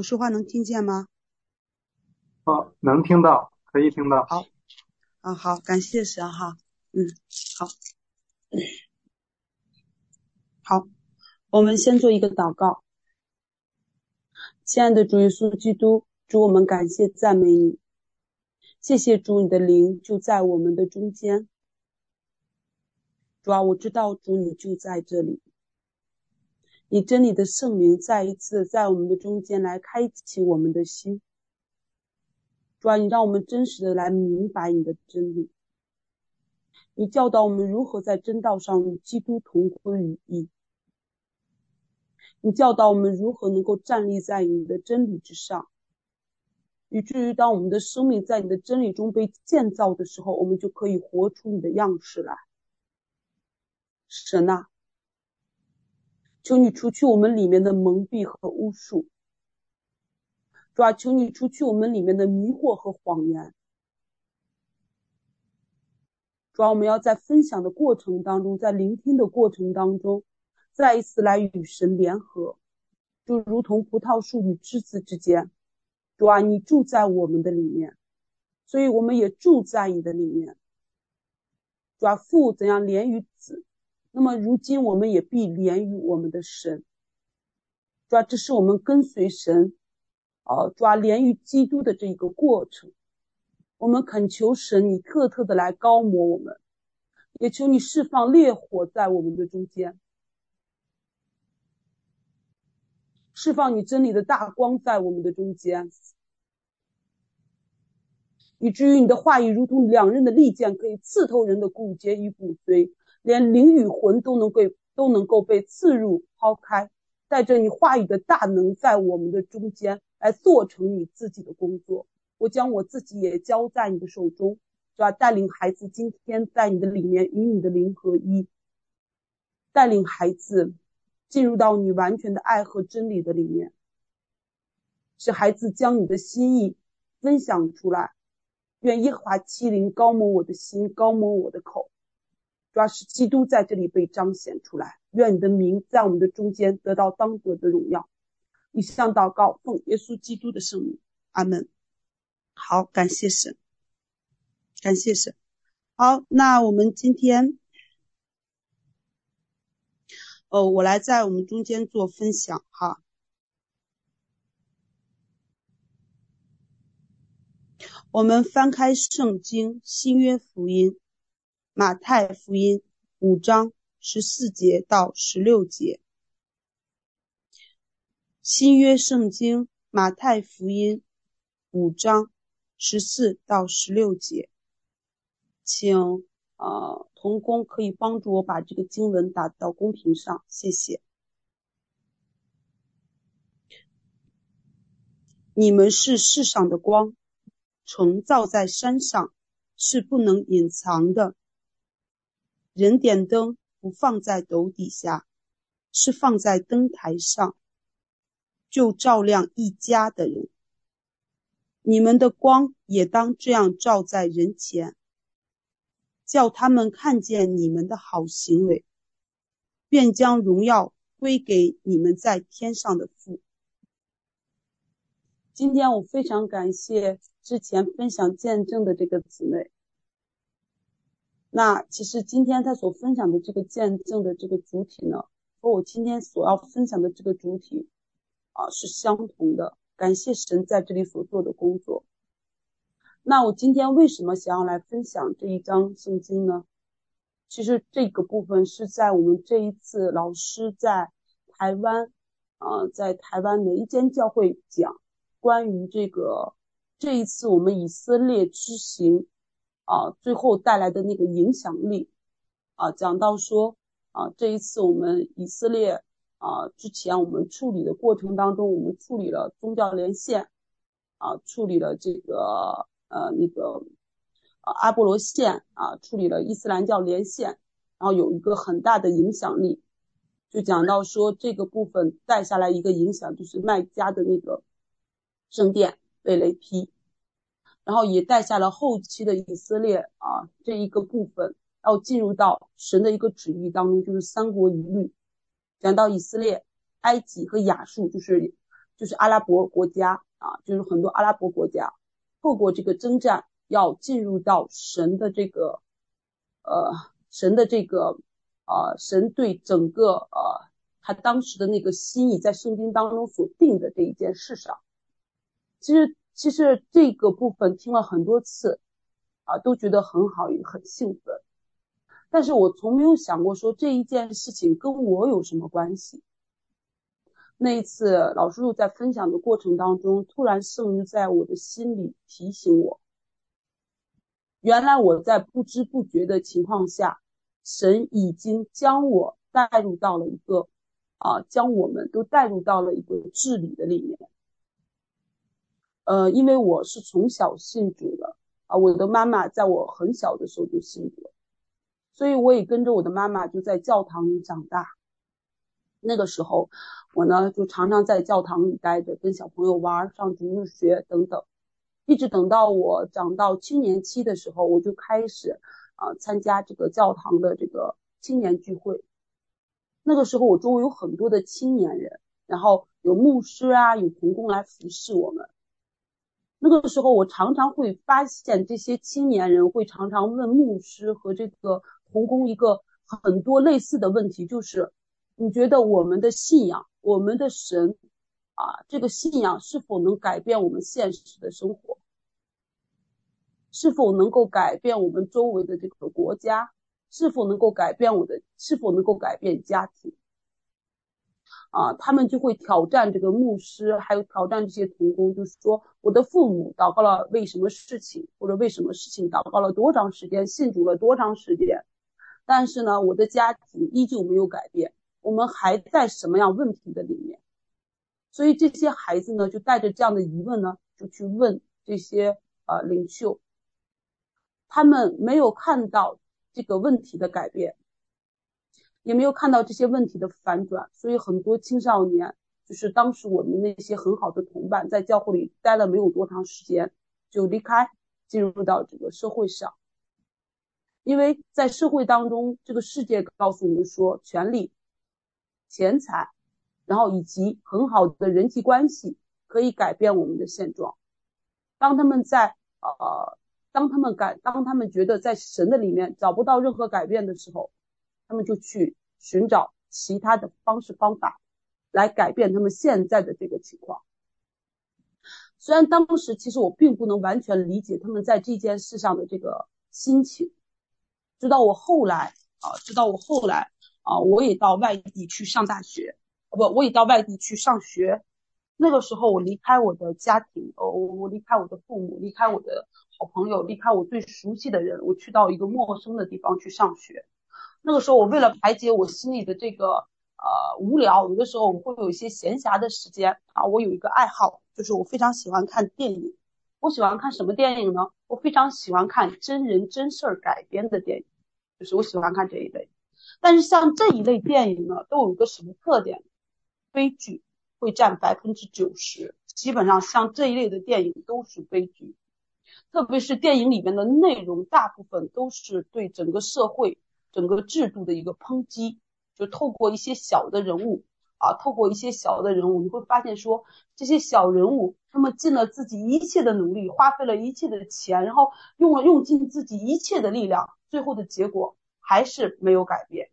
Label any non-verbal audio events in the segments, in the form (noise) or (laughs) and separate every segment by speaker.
Speaker 1: 我说话能听见吗？
Speaker 2: 哦，能听到，可以听到。
Speaker 1: 好，啊好，感谢神哈，嗯，好，好，我们先做一个祷告。亲爱的主耶稣基督，主我们感谢赞美你，谢谢主，你的灵就在我们的中间。主啊，我知道主你就在这里。以真理的圣灵再一次在我们的中间来开启我们的心，主啊，你让我们真实的来明白你的真理，你教导我们如何在真道上与基督同归于一，你教导我们如何能够站立在你的真理之上，以至于当我们的生命在你的真理中被建造的时候，我们就可以活出你的样式来。神啊。求你除去我们里面的蒙蔽和巫术，主啊，求你除去我们里面的迷惑和谎言。主啊，我们要在分享的过程当中，在聆听的过程当中，再一次来与神联合，就如同葡萄树与枝子之间。主啊，你住在我们的里面，所以我们也住在你的里面。主啊，父怎样连于子。那么如今我们也必连于我们的神，主要这是我们跟随神，啊，主要连于基督的这一个过程。我们恳求神，你特特的来膏抹我们，也求你释放烈火在我们的中间，释放你真理的大光在我们的中间，以至于你的话语如同两刃的利剑，可以刺透人的骨节与骨髓。连灵与魂都能够都能够被刺入抛开，带着你话语的大能，在我们的中间来做成你自己的工作。我将我自己也交在你的手中，是吧？带领孩子今天在你的里面与你的灵合一，带领孩子进入到你完全的爱和真理的里面，使孩子将你的心意分享出来。愿耶和华七灵高抹我的心，高抹我的口。主要是基督在这里被彰显出来，愿你的名在我们的中间得到当得的荣耀。以上祷告奉耶稣基督的圣名，阿门。好，感谢神，感谢神。好，那我们今天，哦，我来在我们中间做分享哈。我们翻开圣经新约福音。马太福音五章十四节到十六节，新约圣经马太福音五章十四到十六节，请呃童工可以帮助我把这个经文打到公屏上，谢谢。你们是世上的光，城造在山上，是不能隐藏的。人点灯不放在斗底下，是放在灯台上，就照亮一家的人。你们的光也当这样照在人前，叫他们看见你们的好行为，便将荣耀归给你们在天上的父。今天我非常感谢之前分享见证的这个姊妹。那其实今天他所分享的这个见证的这个主体呢，和我今天所要分享的这个主体啊是相同的。感谢神在这里所做的工作。那我今天为什么想要来分享这一章圣经呢？其实这个部分是在我们这一次老师在台湾啊，在台湾的一间教会讲关于这个这一次我们以色列之行。啊，最后带来的那个影响力，啊，讲到说，啊，这一次我们以色列，啊，之前我们处理的过程当中，我们处理了宗教连线，啊，处理了这个，呃，那个，啊，阿波罗线，啊，处理了伊斯兰教连线，然后有一个很大的影响力，就讲到说这个部分带下来一个影响，就是麦加的那个圣殿被雷劈。然后也带下了后期的以色列啊这一个部分，要进入到神的一个旨意当中，就是三国一律，讲到以色列、埃及和亚述，就是就是阿拉伯国家啊，就是很多阿拉伯国家透过这个征战，要进入到神的这个呃神的这个呃神对整个呃他当时的那个心意在圣经当中所定的这一件事上。其实其实这个部分听了很多次啊，都觉得很好，也很兴奋。但是我从没有想过说这一件事情跟我有什么关系。那一次老师又在分享的过程当中，突然圣灵在我的心里提醒我，原来我在不知不觉的情况下，神已经将我带入到了一个啊，将我们都带入到了一个治理的里面。呃，因为我是从小信主的啊，我的妈妈在我很小的时候就信主。所以我也跟着我的妈妈就在教堂里长大。那个时候，我呢就常常在教堂里待着，跟小朋友玩，上主日学等等。一直等到我长到青年期的时候，我就开始啊、参加这个教堂的这个青年聚会。那个时候，我周围有很多的青年人，然后有牧师啊，有童工来服侍我们。那个时候，我常常会发现这些青年人会常常问牧师和这个。同工一个很多类似的问题，就是你觉得我们的信仰，我们的神啊，这个信仰是否能改变我们现实的生活？是否能够改变我们周围的这个国家？是否能够改变我的？是否能够改变家庭？啊，他们就会挑战这个牧师，还有挑战这些同工，就是说我的父母祷告了为什么事情，或者为什么事情祷告了多长时间，信主了多长时间？但是呢，我的家庭依旧没有改变，我们还在什么样问题的里面？所以这些孩子呢，就带着这样的疑问呢，就去问这些呃领袖，他们没有看到这个问题的改变，也没有看到这些问题的反转，所以很多青少年，就是当时我们那些很好的同伴，在教会里待了没有多长时间，就离开，进入到这个社会上。因为在社会当中，这个世界告诉我们说，权力、钱财，然后以及很好的人际关系可以改变我们的现状。当他们在呃，当他们感，当他们觉得在神的里面找不到任何改变的时候，他们就去寻找其他的方式方法来改变他们现在的这个情况。虽然当时其实我并不能完全理解他们在这件事上的这个心情。直到我后来啊，直到我后来啊，我也到外地去上大学，不，我也到外地去上学。那个时候，我离开我的家庭，哦，我离开我的父母，离开我的好朋友，离开我最熟悉的人，我去到一个陌生的地方去上学。那个时候，我为了排解我心里的这个呃无聊，有的时候我会有一些闲暇的时间啊。我有一个爱好，就是我非常喜欢看电影。我喜欢看什么电影呢？我非常喜欢看真人真事儿改编的电影。就是我喜欢看这一类，但是像这一类电影呢，都有一个什么特点？悲剧会占百分之九十，基本上像这一类的电影都是悲剧，特别是电影里面的内容，大部分都是对整个社会、整个制度的一个抨击，就透过一些小的人物啊，透过一些小的人物，你会发现说，这些小人物他们尽了自己一切的努力，花费了一切的钱，然后用了用尽自己一切的力量。最后的结果还是没有改变，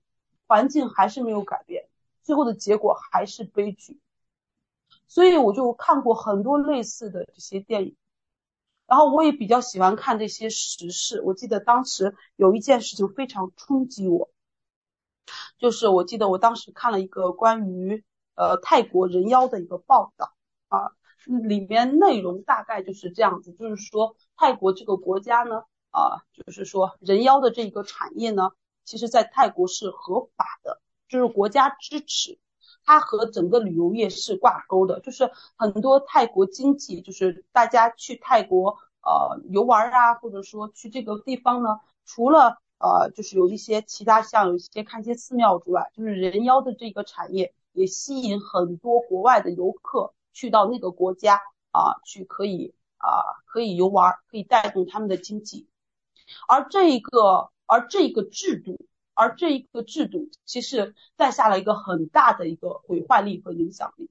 Speaker 1: 环境还是没有改变，最后的结果还是悲剧。所以我就看过很多类似的这些电影，然后我也比较喜欢看这些时事。我记得当时有一件事情非常冲击我，就是我记得我当时看了一个关于呃泰国人妖的一个报道啊，里面内容大概就是这样子，就是说泰国这个国家呢。啊，就是说人妖的这个产业呢，其实在泰国是合法的，就是国家支持，它和整个旅游业是挂钩的，就是很多泰国经济，就是大家去泰国呃游玩啊，或者说去这个地方呢，除了呃就是有一些其他像有一些看一些寺庙之外，就是人妖的这个产业也吸引很多国外的游客去到那个国家啊，去可以啊可以游玩，可以带动他们的经济。而这一个，而这个制度，而这一个制度，其实带下了一个很大的一个毁坏力和影响力。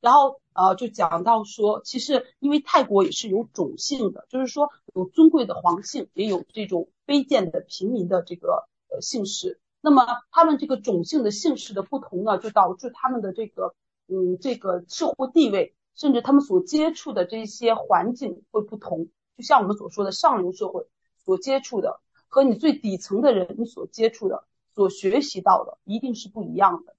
Speaker 1: 然后呃就讲到说，其实因为泰国也是有种姓的，就是说有尊贵的皇姓，也有这种卑贱的平民的这个呃姓氏。那么他们这个种姓的姓氏的不同呢，就导致他们的这个嗯这个社会地位，甚至他们所接触的这些环境会不同。就像我们所说的上流社会所接触的，和你最底层的人你所接触的、所学习到的，一定是不一样的。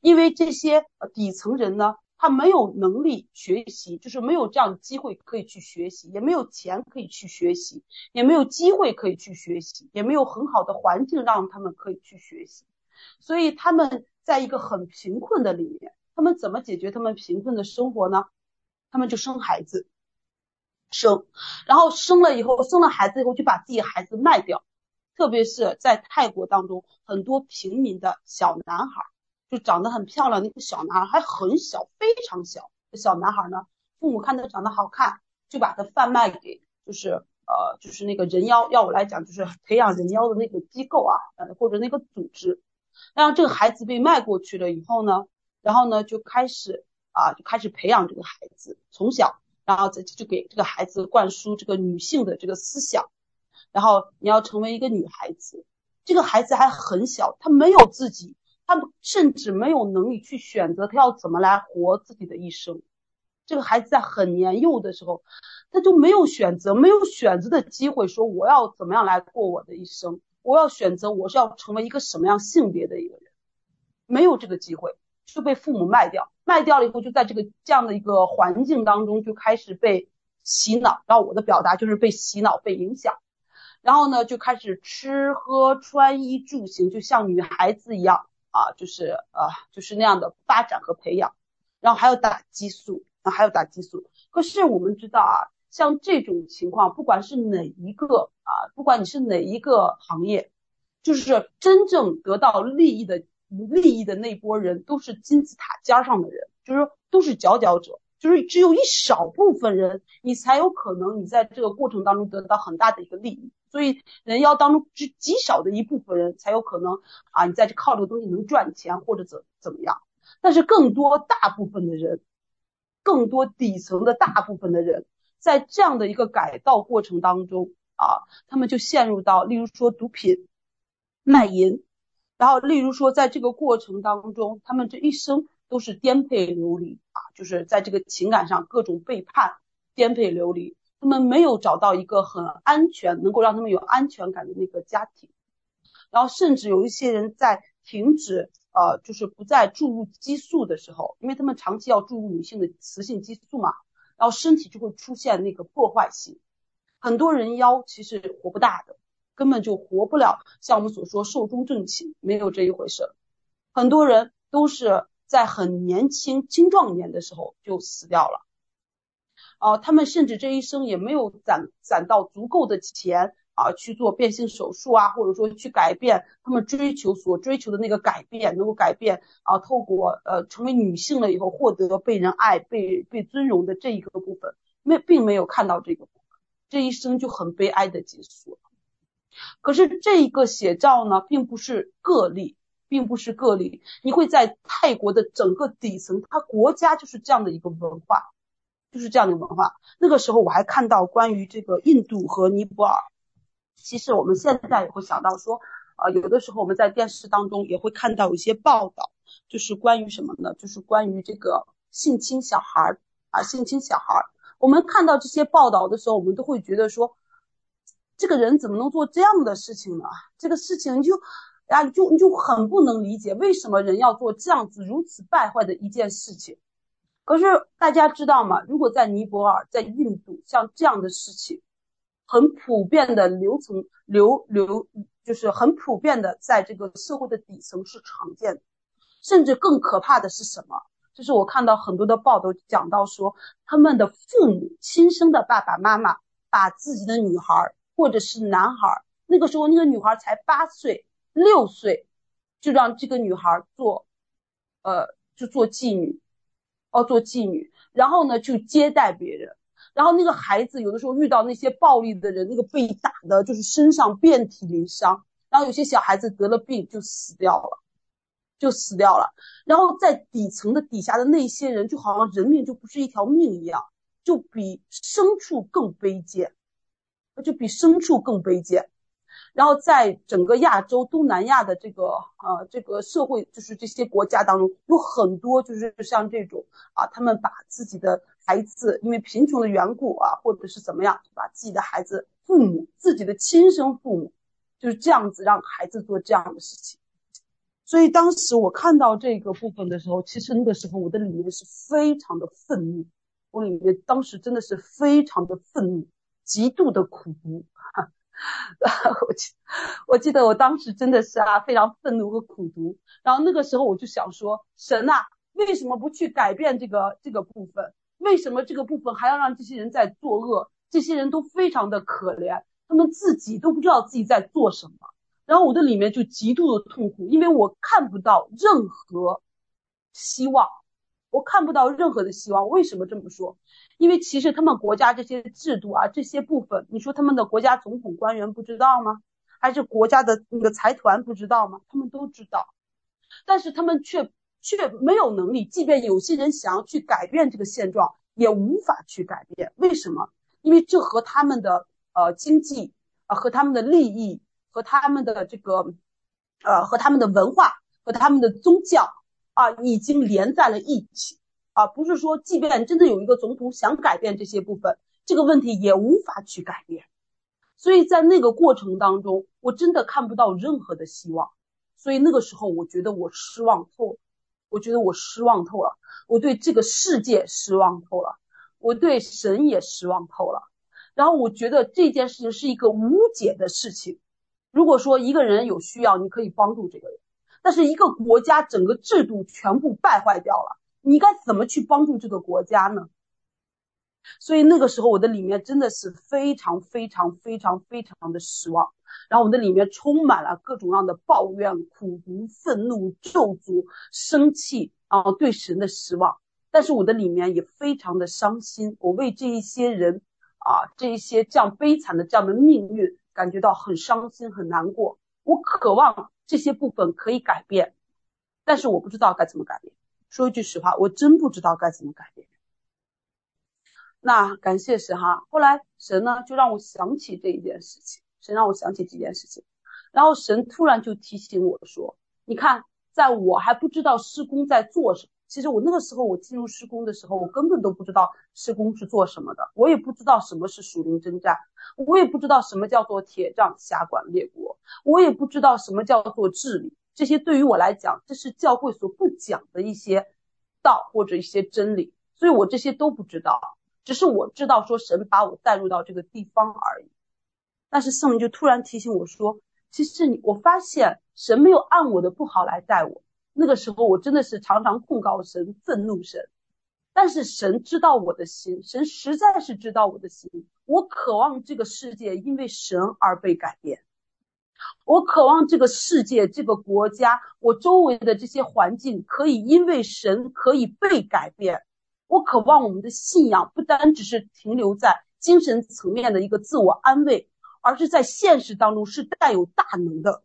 Speaker 1: 因为这些底层人呢，他没有能力学习，就是没有这样的机会可以去学习，也没有钱可以去学习，也没有机会可以去学习，也没有很好的环境让他们可以去学习，所以他们在一个很贫困的里面，他们怎么解决他们贫困的生活呢？他们就生孩子，生，然后生了以后，生了孩子以后就把自己孩子卖掉，特别是在泰国当中，很多平民的小男孩。就长得很漂亮，那个小男孩还很小，非常小。小男孩呢，父母看他长得好看，就把他贩卖给，就是呃，就是那个人妖，要我来讲，就是培养人妖的那个机构啊，呃，或者那个组织。然后这个孩子被卖过去了以后呢，然后呢就开始啊，就开始培养这个孩子，从小，然后再就给这个孩子灌输这个女性的这个思想，然后你要成为一个女孩子。这个孩子还很小，他没有自己。他甚至没有能力去选择他要怎么来活自己的一生。这个孩子在很年幼的时候，他就没有选择，没有选择的机会，说我要怎么样来过我的一生，我要选择我是要成为一个什么样性别的一个人，没有这个机会，就被父母卖掉，卖掉了以后，就在这个这样的一个环境当中就开始被洗脑。然后我的表达就是被洗脑、被影响，然后呢就开始吃喝穿衣住行，就像女孩子一样。啊，就是呃，就是那样的发展和培养，然后还有打激素，然后还有打激素。可是我们知道啊，像这种情况，不管是哪一个啊，不管你是哪一个行业，就是真正得到利益的利益的那波人，都是金字塔尖上的人，就是都是佼佼者，就是只有一少部分人，你才有可能你在这个过程当中得到很大的一个利益。所以人妖当中只极少的一部分人才有可能啊，你在这靠这个东西能赚钱或者怎怎么样，但是更多大部分的人，更多底层的大部分的人，在这样的一个改造过程当中啊，他们就陷入到，例如说毒品、卖淫，然后例如说在这个过程当中，他们这一生都是颠沛流离啊，就是在这个情感上各种背叛、颠沛流离。他们没有找到一个很安全、能够让他们有安全感的那个家庭，然后甚至有一些人在停止呃，就是不再注入激素的时候，因为他们长期要注入女性的雌性激素嘛，然后身体就会出现那个破坏性。很多人妖其实活不大的，根本就活不了，像我们所说寿终正寝，没有这一回事。很多人都是在很年轻、青壮年的时候就死掉了。啊，他们甚至这一生也没有攒攒到足够的钱啊，去做变性手术啊，或者说去改变他们追求所追求的那个改变，能够改变啊，透过呃成为女性了以后获得被人爱、被被尊荣的这一个部分，没并没有看到这个部分，这一生就很悲哀的结束了。可是这一个写照呢，并不是个例，并不是个例，你会在泰国的整个底层，它国家就是这样的一个文化。就是这样的文化。那个时候我还看到关于这个印度和尼泊尔。其实我们现在也会想到说，啊，有的时候我们在电视当中也会看到一些报道，就是关于什么呢？就是关于这个性侵小孩儿啊，性侵小孩儿。我们看到这些报道的时候，我们都会觉得说，这个人怎么能做这样的事情呢？这个事情就啊，就你就很不能理解，为什么人要做这样子如此败坏的一件事情。可是大家知道吗？如果在尼泊尔、在印度，像这样的事情，很普遍的流层流流，就是很普遍的，在这个社会的底层是常见的。甚至更可怕的是什么？就是我看到很多的报道讲到说，他们的父母亲生的爸爸妈妈，把自己的女孩或者是男孩，那个时候那个女孩才八岁、六岁，就让这个女孩做，呃，就做妓女。哦，做妓女，然后呢，去接待别人，然后那个孩子有的时候遇到那些暴力的人，那个被打的就是身上遍体鳞伤，然后有些小孩子得了病就死掉了，就死掉了。然后在底层的底下的那些人，就好像人命就不是一条命一样，就比牲畜更卑贱，就比牲畜更卑贱。然后在整个亚洲、东南亚的这个呃这个社会，就是这些国家当中，有很多就是像这种啊，他们把自己的孩子因为贫穷的缘故啊，或者是怎么样，把自己的孩子、父母、自己的亲生父母，就是这样子让孩子做这样的事情。所以当时我看到这个部分的时候，其实那个时候我的里面是非常的愤怒，我里面当时真的是非常的愤怒，极度的苦毒。(laughs) 我记，我记得我当时真的是啊，非常愤怒和苦读。然后那个时候我就想说，神呐，为什么不去改变这个这个部分？为什么这个部分还要让这些人在作恶？这些人都非常的可怜，他们自己都不知道自己在做什么。然后我的里面就极度的痛苦，因为我看不到任何希望，我看不到任何的希望。为什么这么说？因为其实他们国家这些制度啊，这些部分，你说他们的国家总统官员不知道吗？还是国家的那个财团不知道吗？他们都知道，但是他们却却没有能力。即便有些人想要去改变这个现状，也无法去改变。为什么？因为这和他们的呃经济啊、呃，和他们的利益，和他们的这个呃，和他们的文化，和他们的宗教啊、已经连在了一起。啊，不是说，即便真的有一个总统想改变这些部分，这个问题也无法去改变。所以在那个过程当中，我真的看不到任何的希望。所以那个时候，我觉得我失望透了，我觉得我失望透了，我对这个世界失望透了，我对神也失望透了。然后我觉得这件事情是一个无解的事情。如果说一个人有需要，你可以帮助这个人，但是一个国家整个制度全部败坏掉了。你该怎么去帮助这个国家呢？所以那个时候我的里面真的是非常非常非常非常的失望，然后我的里面充满了各种各样的抱怨、苦毒、愤怒、咒诅、生气啊，对神的失望。但是我的里面也非常的伤心，我为这一些人啊，这一些这样悲惨的这样的命运感觉到很伤心、很难过。我渴望这些部分可以改变，但是我不知道该怎么改变。说一句实话，我真不知道该怎么改变。那感谢神哈，后来神呢就让我想起这一件事情，神让我想起这件事情，然后神突然就提醒我说：“你看，在我还不知道事工在做什么，其实我那个时候我进入事工的时候，我根本都不知道事工是做什么的，我也不知道什么是属灵征战，我也不知道什么叫做铁杖辖管列国，我也不知道什么叫做治理。”这些对于我来讲，这是教会所不讲的一些道或者一些真理，所以我这些都不知道，只是我知道说神把我带入到这个地方而已。但是圣灵就突然提醒我说，其实你我发现神没有按我的不好来带我。那个时候我真的是常常控告神、愤怒神，但是神知道我的心，神实在是知道我的心。我渴望这个世界因为神而被改变。我渴望这个世界、这个国家、我周围的这些环境可以因为神可以被改变。我渴望我们的信仰不单只是停留在精神层面的一个自我安慰，而是在现实当中是带有大能的。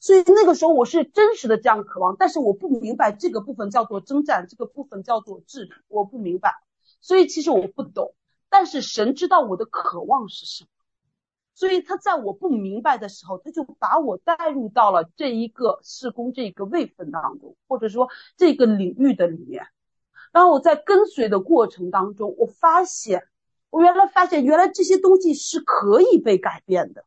Speaker 1: 所以那个时候我是真实的这样渴望，但是我不明白这个部分叫做征战，这个部分叫做治理，我不明白。所以其实我不懂，但是神知道我的渴望是什么。所以他在我不明白的时候，他就把我带入到了这一个事工这个位分当中，或者说这个领域的里面。然后我在跟随的过程当中，我发现，我原来发现原来这些东西是可以被改变的。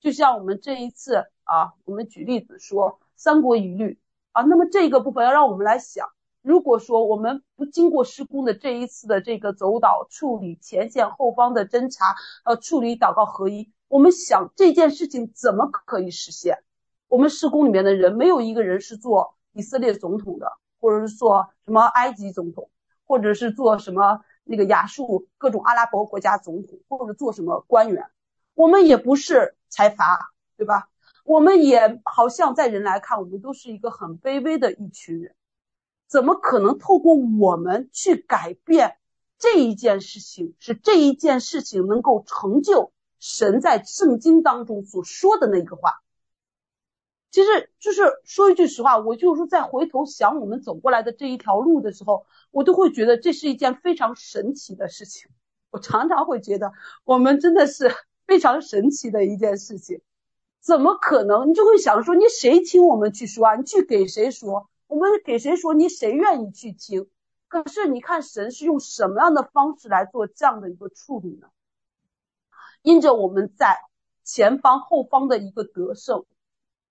Speaker 1: 就像我们这一次啊，我们举例子说三国一律啊，那么这个部分要让我们来想。如果说我们不经过施工的这一次的这个走导处理前线后方的侦查，呃，处理祷告合一，我们想这件事情怎么可以实现？我们施工里面的人没有一个人是做以色列总统的，或者是做什么埃及总统，或者是做什么那个亚述各种阿拉伯国家总统，或者做什么官员，我们也不是财阀，对吧？我们也好像在人来看，我们都是一个很卑微的一群人。怎么可能透过我们去改变这一件事情，使这一件事情能够成就神在圣经当中所说的那个话？其实就是说一句实话，我就是在回头想我们走过来的这一条路的时候，我都会觉得这是一件非常神奇的事情。我常常会觉得我们真的是非常神奇的一件事情。怎么可能？你就会想说，你谁听我们去说啊？你去给谁说？我们给谁说？你谁愿意去听？可是你看，神是用什么样的方式来做这样的一个处理呢？因着我们在前方后方的一个得胜。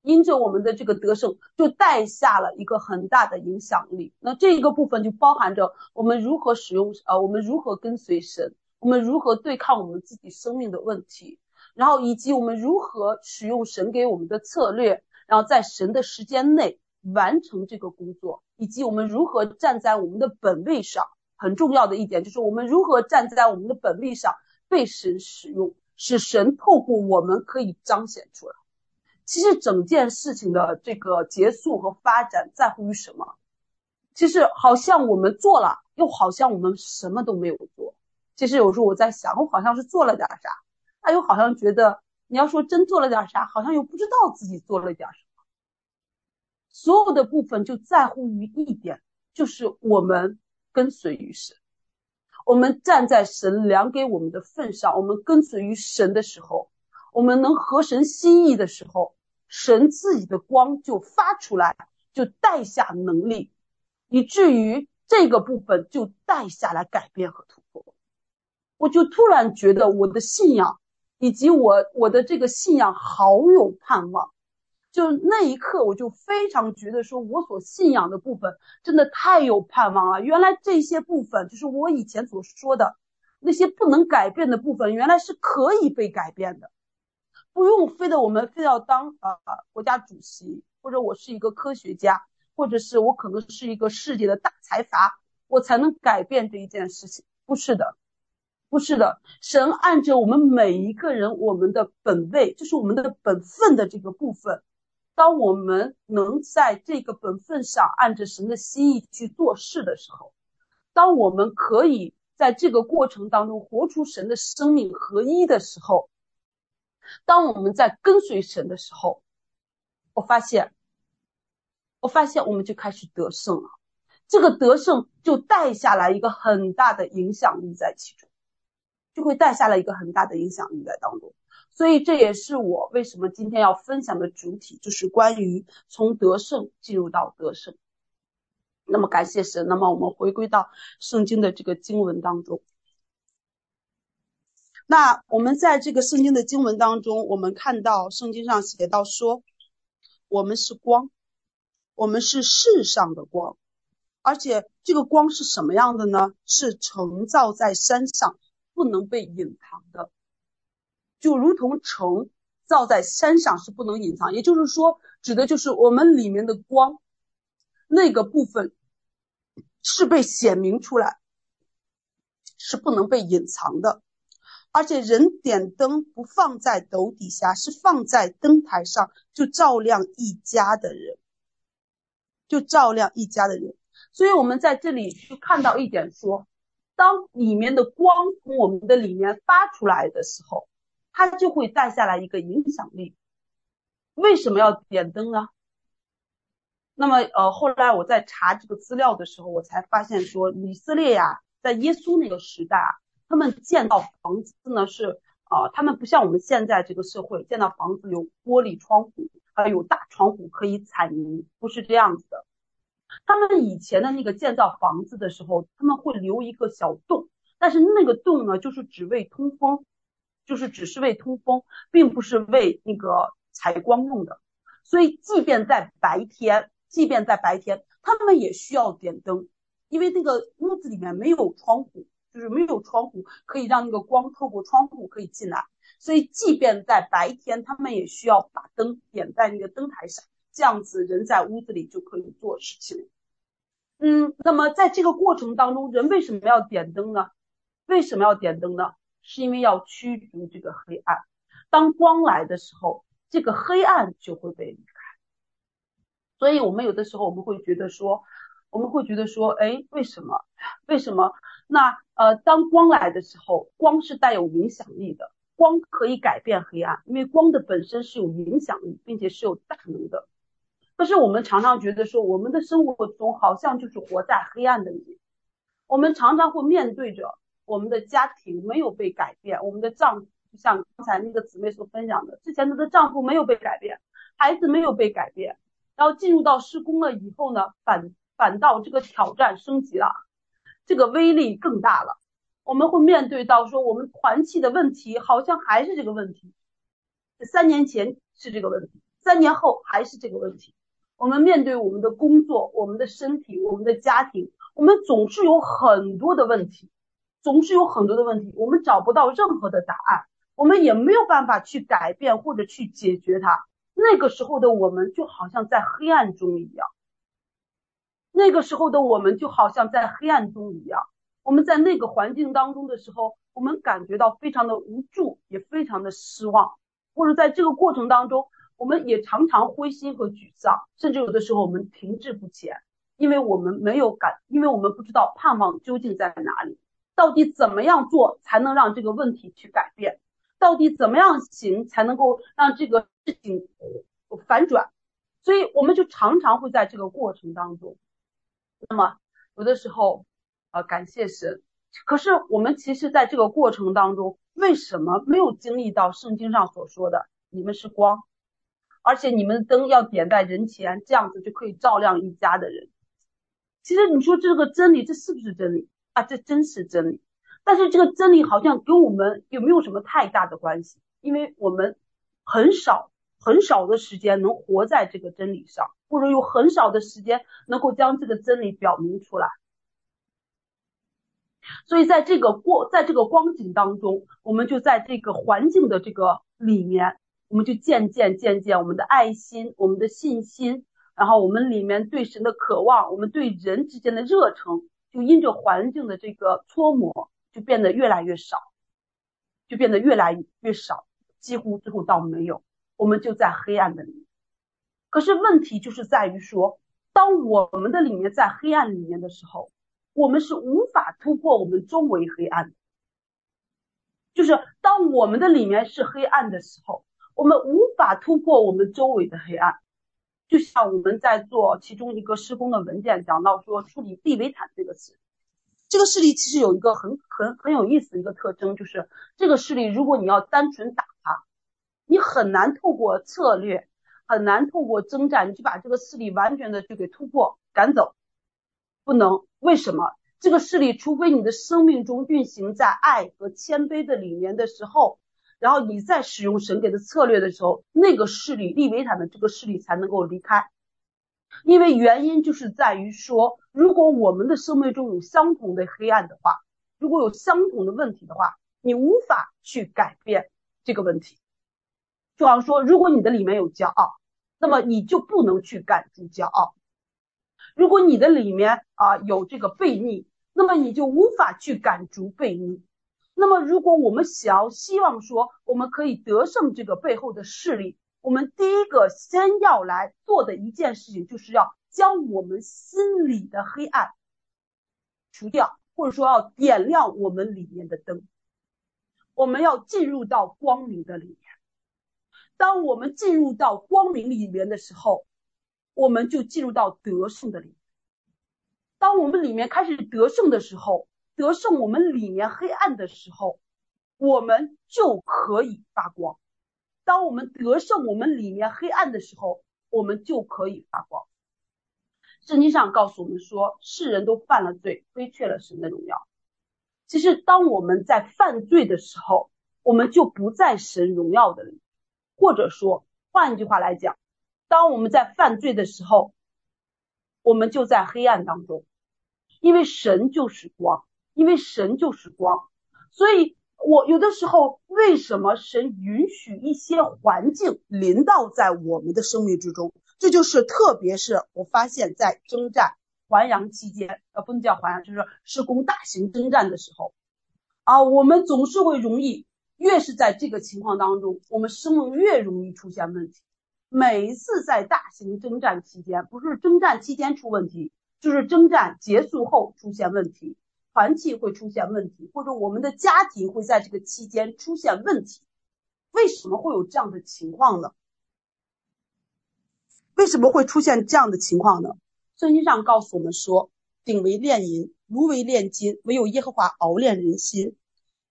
Speaker 1: 因着我们的这个得胜，就带下了一个很大的影响力。那这一个部分就包含着我们如何使用，呃，我们如何跟随神，我们如何对抗我们自己生命的问题，然后以及我们如何使用神给我们的策略，然后在神的时间内完成这个工作，以及我们如何站在我们的本位上。很重要的一点就是我们如何站在我们的本位上被神使用，使神透过我们可以彰显出来。其实整件事情的这个结束和发展在乎于什么？其实好像我们做了，又好像我们什么都没有做。其实有时候我在想，我好像是做了点啥，那又好像觉得你要说真做了点啥，好像又不知道自己做了点啥。所有的部分就在乎于一点，就是我们跟随于神，我们站在神量给我们的份上，我们跟随于神的时候。我们能合神心意的时候，神自己的光就发出来，就带下能力，以至于这个部分就带下来改变和突破。我就突然觉得我的信仰，以及我我的这个信仰好有盼望。就那一刻，我就非常觉得说，我所信仰的部分真的太有盼望了。原来这些部分，就是我以前所说的那些不能改变的部分，原来是可以被改变的。不用非得我们非要当呃国家主席，或者我是一个科学家，或者是我可能是一个世界的大财阀，我才能改变这一件事情。不是的，不是的。神按着我们每一个人我们的本位，就是我们的本分的这个部分，当我们能在这个本分上按着神的心意去做事的时候，当我们可以在这个过程当中活出神的生命合一的时候。当我们在跟随神的时候，我发现，我发现我们就开始得胜了。这个得胜就带下来一个很大的影响力在其中，就会带下来一个很大的影响力在当中。所以这也是我为什么今天要分享的主体，就是关于从得胜进入到得胜。那么感谢神，那么我们回归到圣经的这个经文当中。那我们在这个圣经的经文当中，我们看到圣经上写到说，我们是光，我们是世上的光，而且这个光是什么样的呢？是城造在山上，不能被隐藏的，就如同城造在山上是不能隐藏，也就是说，指的就是我们里面的光，那个部分是被显明出来，是不能被隐藏的。而且人点灯不放在斗底下，是放在灯台上，就照亮一家的人，就照亮一家的人。所以，我们在这里去看到一点说，当里面的光从我们的里面发出来的时候，它就会带下来一个影响力。为什么要点灯呢？那么，呃，后来我在查这个资料的时候，我才发现说，以色列呀，在耶稣那个时代啊。他们建造房子呢，是啊、呃，他们不像我们现在这个社会，建造房子有玻璃窗户，还有大窗户可以采泥，不是这样子的。他们以前的那个建造房子的时候，他们会留一个小洞，但是那个洞呢，就是只为通风，就是只是为通风，并不是为那个采光用的。所以，即便在白天，即便在白天，他们也需要点灯，因为那个屋子里面没有窗户。就是没有窗户可以让那个光透过窗户可以进来，所以即便在白天，他们也需要把灯点在那个灯台上，这样子人在屋子里就可以做事情。嗯，那么在这个过程当中，人为什么要点灯呢？为什么要点灯呢？是因为要驱逐这个黑暗。当光来的时候，这个黑暗就会被离开。所以我们有的时候我们会觉得说，我们会觉得说，哎，为什么？为什么？那呃，当光来的时候，光是带有影响力的，光可以改变黑暗，因为光的本身是有影响力，并且是有大能的。可是我们常常觉得说，我们的生活中好像就是活在黑暗的里面。我们常常会面对着我们的家庭没有被改变，我们的丈夫就像刚才那个姊妹所分享的，之前她的丈夫没有被改变，孩子没有被改变，然后进入到施工了以后呢，反反倒这个挑战升级了，这个威力更大了。我们会面对到说，我们团契的问题好像还是这个问题，三年前是这个问题，三年后还是这个问题。我们面对我们的工作、我们的身体、我们的家庭，我们总是有很多的问题，总是有很多的问题，我们找不到任何的答案，我们也没有办法去改变或者去解决它。那个时候的我们就好像在黑暗中一样，那个时候的我们就好像在黑暗中一样。我们在那个环境当中的时候，我们感觉到非常的无助，也非常的失望，或者在这个过程当中，我们也常常灰心和沮丧，甚至有的时候我们停滞不前，因为我们没有感，因为我们不知道盼望究竟在哪里，到底怎么样做才能让这个问题去改变，到底怎么样行才能够让这个事情反转，所以我们就常常会在这个过程当中，那么有的时候。呃，感谢神。可是我们其实在这个过程当中，为什么没有经历到圣经上所说的“你们是光”，而且你们的灯要点在人前，这样子就可以照亮一家的人？其实你说这个真理，这是不是真理啊？这真是真理。但是这个真理好像跟我们有没有什么太大的关系？因为我们很少很少的时间能活在这个真理上，或者有很少的时间能够将这个真理表明出来。所以，在这个过，在这个光景当中，我们就在这个环境的这个里面，我们就渐渐渐渐，我们的爱心、我们的信心，然后我们里面对神的渴望，我们对人之间的热诚，就因着环境的这个搓磨，就变得越来越少，就变得越来越少，几乎最后到没有，我们就在黑暗的里面。可是问题就是在于说，当我们的里面在黑暗里面的时候。我们是无法突破我们周围黑暗的，就是当我们的里面是黑暗的时候，我们无法突破我们周围的黑暗。就像我们在做其中一个施工的文件讲到说，处理地维坦这个事，这个事例其实有一个很很很有意思的一个特征，就是这个事例如果你要单纯打它，你很难透过策略，很难透过征战，你就把这个势力完全的就给突破赶走。不能，为什么？这个势力，除非你的生命中运行在爱和谦卑的里面的时候，然后你再使用神给的策略的时候，那个势力，利维坦的这个势力才能够离开。因为原因就是在于说，如果我们的生命中有相同的黑暗的话，如果有相同的问题的话，你无法去改变这个问题。就好像说，如果你的里面有骄傲，那么你就不能去赶逐骄傲。如果你的里面啊有这个悖逆，那么你就无法去赶逐悖逆。那么如果我们想要希望说我们可以得胜这个背后的势力，我们第一个先要来做的一件事情，就是要将我们心里的黑暗除掉，或者说要点亮我们里面的灯。我们要进入到光明的里面。当我们进入到光明里面的时候，我们就进入到得胜的里面。当我们里面开始得胜的时候，得胜我们里面黑暗的时候，我们就可以发光。当我们得胜我们里面黑暗的时候，我们就可以发光。圣经上告诉我们说，世人都犯了罪，亏缺了神的荣耀。其实，当我们在犯罪的时候，我们就不在神荣耀的里，或者说，换一句话来讲。当我们在犯罪的时候，我们就在黑暗当中，因为神就是光，因为神就是光，所以我有的时候，为什么神允许一些环境临到在我们的生命之中？这就是特别是我发现，在征战环阳期间，呃，不能叫环阳，就是施工大型征战的时候，啊，我们总是会容易，越是在这个情况当中，我们生命越容易出现问题。每一次在大型征战期间，不是征战期间出问题，就是征战结束后出现问题，团契会出现问题，或者我们的家庭会在这个期间出现问题。为什么会有这样的情况呢？为什么会出现这样的情况呢？圣经上告诉我们说：“鼎为炼银，炉为炼金，唯有耶和华熬炼人心。”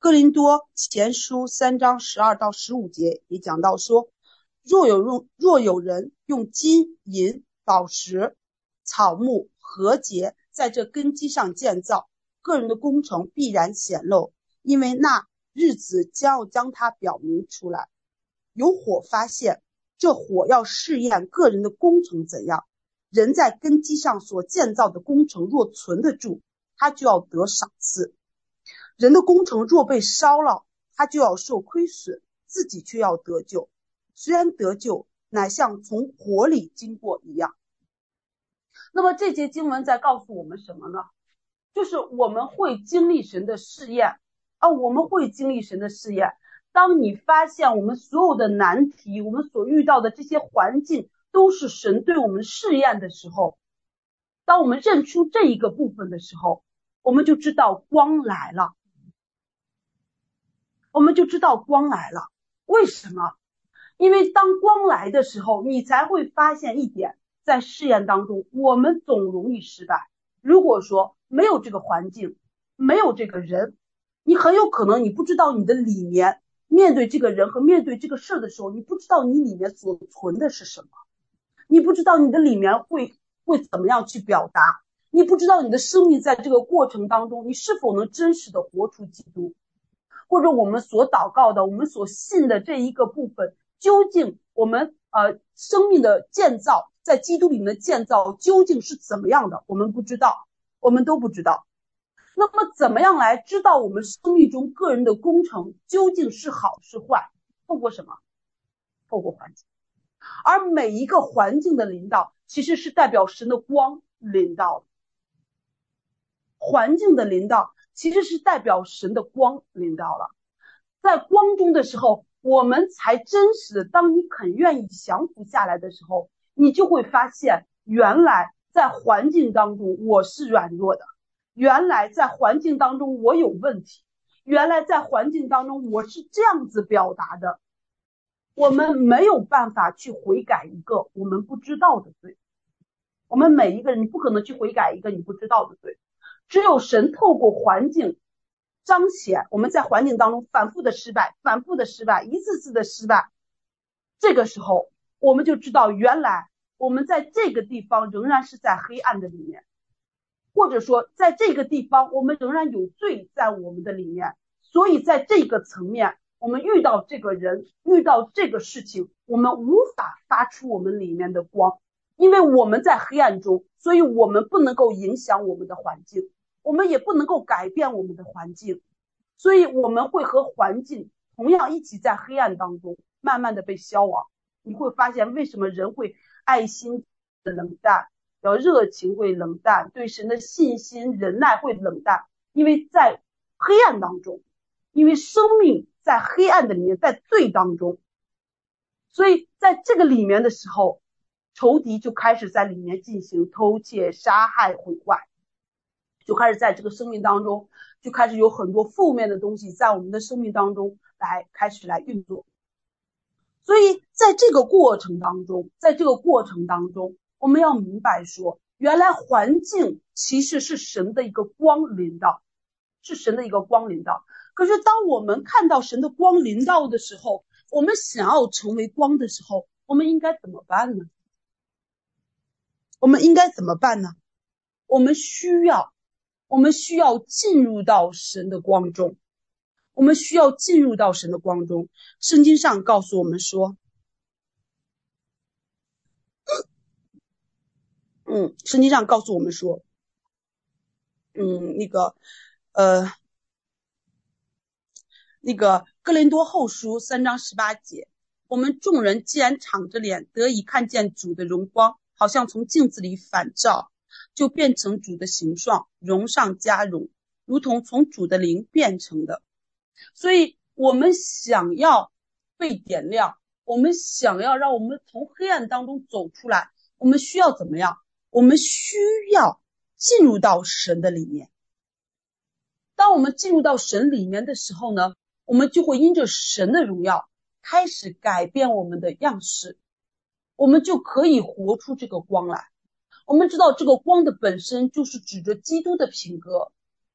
Speaker 1: 哥林多前书三章十二到十五节也讲到说：“若有用，若有人用金银宝石、草木禾秸，在这根基上建造，个人的工程必然显露，因为那日子将要将它表明出来。有火发现。”这火要试验个人的工程怎样，人在根基上所建造的工程若存得住，他就要得赏赐；人的工程若被烧了，他就要受亏损，自己却要得救。虽然得救，乃像从火里经过一样。那么这节经文在告诉我们什么呢？就是我们会经历神的试验啊，我们会经历神的试验。当你发现我们所有的难题，我们所遇到的这些环境都是神对我们试验的时候，当我们认出这一个部分的时候，我们就知道光来了。我们就知道光来了。为什么？因为当光来的时候，你才会发现一点，在试验当中，我们总容易失败。如果说没有这个环境，没有这个人，你很有可能你不知道你的里面。面对这个人和面对这个事儿的时候，你不知道你里面所存的是什么，你不知道你的里面会会怎么样去表达，你不知道你的生命在这个过程当中，你是否能真实的活出基督，或者我们所祷告的，我们所信的这一个部分，究竟我们呃生命的建造在基督里面的建造究竟是怎么样的？我们不知道，我们都不知道。那么，怎么样来知道我们生命中个人的工程究竟是好是坏？透过什么？透过环境。而每一个环境的领导，其实是代表神的光领到的。环境的领导，其实是代表神的光领到了。在光中的时候，我们才真实的。当你肯愿意降服下来的时候，你就会发现，原来在环境当中我是软弱的。原来在环境当中我有问题，原来在环境当中我是这样子表达的。我们没有办法去悔改一个我们不知道的罪，我们每一个人你不可能去悔改一个你不知道的罪，只有神透过环境彰显我们在环境当中反复的失败，反复的失败，一次次的失败，这个时候我们就知道原来我们在这个地方仍然是在黑暗的里面。或者说，在这个地方，我们仍然有罪在我们的里面，所以在这个层面，我们遇到这个人，遇到这个事情，我们无法发出我们里面的光，因为我们在黑暗中，所以我们不能够影响我们的环境，我们也不能够改变我们的环境，所以我们会和环境同样一起在黑暗当中慢慢的被消亡。你会发现，为什么人会爱心冷淡？要热情会冷淡，对神的信心、忍耐会冷淡，因为在黑暗当中，因为生命在黑暗的里面，在罪当中，所以在这个里面的时候，仇敌就开始在里面进行偷窃、杀害、毁坏，就开始在这个生命当中，就开始有很多负面的东西在我们的生命当中来开始来运作，所以在这个过程当中，在这个过程当中。我们要明白说，原来环境其实是神的一个光临到，是神的一个光临到。可是当我们看到神的光临到的时候，我们想要成为光的时候，我们应该怎么办呢？我们应该怎么办呢？我们需要，我们需要进入到神的光中，我们需要进入到神的光中。圣经上告诉我们说。嗯，圣经上告诉我们说，嗯，那个，呃，那个哥林多后书三章十八节，我们众人既然敞着脸得以看见主的荣光，好像从镜子里反照，就变成主的形状，荣上加荣，如同从主的灵变成的。所以，我们想要被点亮，我们想要让我们从黑暗当中走出来，我们需要怎么样？我们需要进入到神的里面。当我们进入到神里面的时候呢，我们就会因着神的荣耀开始改变我们的样式，我们就可以活出这个光来。我们知道这个光的本身就是指着基督的品格，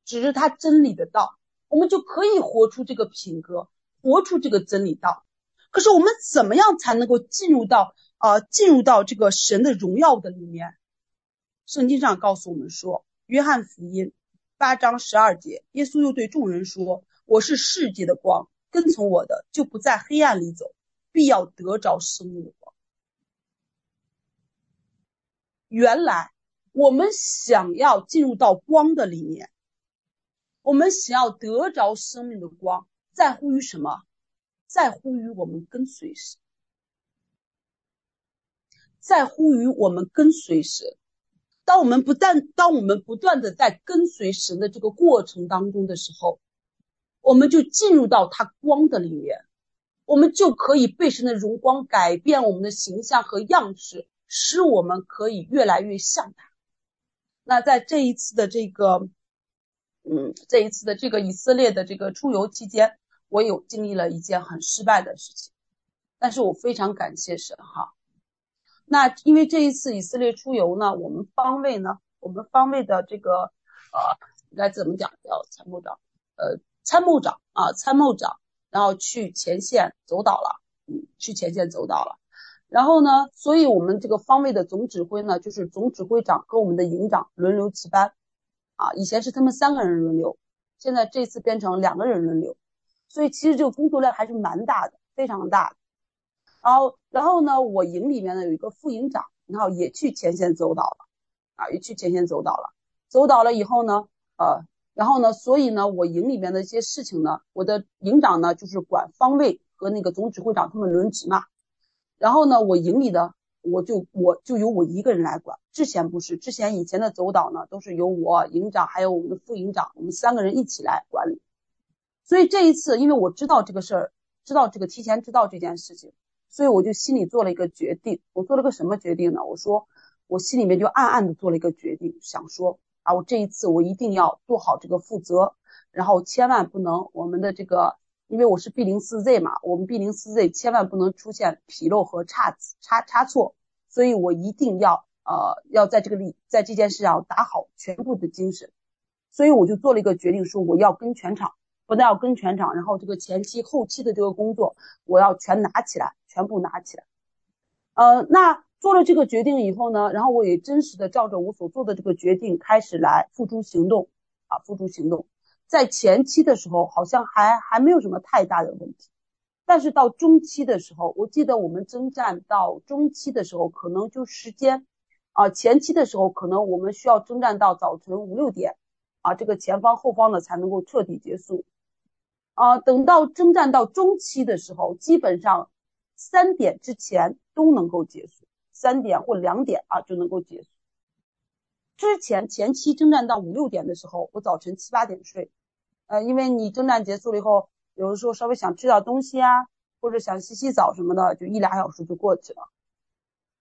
Speaker 1: 指着他真理的道，我们就可以活出这个品格，活出这个真理道。可是我们怎么样才能够进入到啊、进入到这个神的荣耀的里面？圣经上告诉我们说，约翰福音八章十二节，耶稣又对众人说：“我是世界的光，跟从我的就不在黑暗里走，必要得着生命的光。”原来我们想要进入到光的里面，我们想要得着生命的光，在乎于什么？在乎于我们跟随神，在乎于我们跟随神。当我们不但当我们不断的在跟随神的这个过程当中的时候，我们就进入到他光的里面，我们就可以被神的荣光改变我们的形象和样式，使我们可以越来越像他。那在这一次的这个，嗯，这一次的这个以色列的这个出游期间，我有经历了一件很失败的事情，但是我非常感谢神哈。那因为这一次以色列出游呢，我们方位呢，我们方位的这个呃，应该怎么讲叫参谋长，呃，参谋长啊，参谋长，然后去前线走岛了，嗯，去前线走岛了。然后呢，所以我们这个方位的总指挥呢，就是总指挥长和我们的营长轮流值班，啊，以前是他们三个人轮流，现在这次变成两个人轮流，所以其实这个工作量还是蛮大的，非常大的。然后，然后呢，我营里面呢有一个副营长，然后也去前线走岛了，啊，也去前线走岛了。走岛了以后呢，呃，然后呢，所以呢，我营里面的一些事情呢，我的营长呢就是管方位和那个总指挥长他们轮值嘛。然后呢，我营里的我就我就由我一个人来管。之前不是，之前以前的走导呢都是由我营长还有我们的副营长，我们三个人一起来管理。所以这一次，因为我知道这个事儿，知道这个提前知道这件事情。所以我就心里做了一个决定，我做了个什么决定呢？我说，我心里面就暗暗的做了一个决定，想说啊，我这一次我一定要做好这个负责，然后千万不能我们的这个，因为我是 B 零四 Z 嘛，我们 B 零四 Z 千万不能出现纰漏和差差差错，所以我一定要呃要在这个里在这件事上打好全部的精神，所以我就做了一个决定，说我要跟全场。不但要跟全场，然后这个前期、后期的这个工作，我要全拿起来，全部拿起来。呃，那做了这个决定以后呢，然后我也真实的照着我所做的这个决定开始来付诸行动啊，付诸行动。在前期的时候，好像还还没有什么太大的问题，但是到中期的时候，我记得我们征战到中期的时候，可能就时间啊，前期的时候可能我们需要征战到早晨五六点啊，这个前方后方的才能够彻底结束。啊，等到征战到中期的时候，基本上三点之前都能够结束，三点或两点啊就能够结束。之前前期征战到五六点的时候，我早晨七八点睡，呃，因为你征战结束了以后，有的时候稍微想吃点东西啊，或者想洗洗澡什么的，就一俩小时就过去了。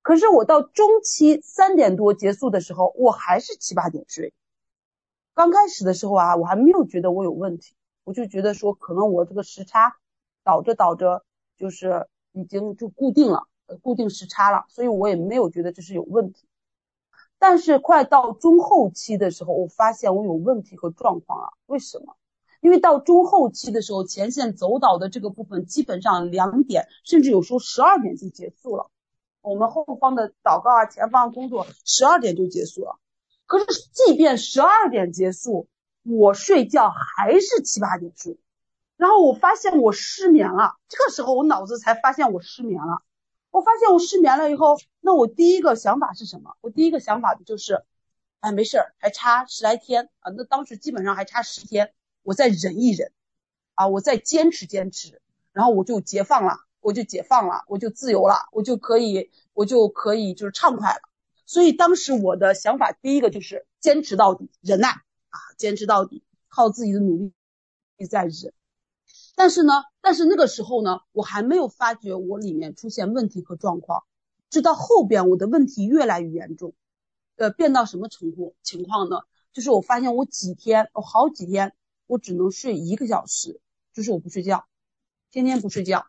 Speaker 1: 可是我到中期三点多结束的时候，我还是七八点睡。刚开始的时候啊，我还没有觉得我有问题。我就觉得说，可能我这个时差倒着倒着，就是已经就固定了，固定时差了，所以我也没有觉得这是有问题。但是快到中后期的时候，我发现我有问题和状况啊。为什么？因为到中后期的时候，前线走岛的这个部分基本上两点，甚至有时候十二点就结束了。我们后方的祷告啊，前方的工作十二点就结束了。可是即便十二点结束，我睡觉还是七八点睡，然后我发现我失眠了。这个时候我脑子才发现我失眠了。我发现我失眠了以后，那我第一个想法是什么？我第一个想法就是，哎，没事儿，还差十来天啊。那当时基本上还差十天，我再忍一忍，啊，我再坚持坚持，然后我就解放了，我就解放了，我就自由了，我就可以，我就可以就是畅快了。所以当时我的想法第一个就是坚持到底，忍耐。啊，坚持到底，靠自己的努力在忍。但是呢，但是那个时候呢，我还没有发觉我里面出现问题和状况。直到后边，我的问题越来越严重，呃，变到什么程度情况呢？就是我发现我几天，我好几天，我只能睡一个小时，就是我不睡觉，天天不睡觉。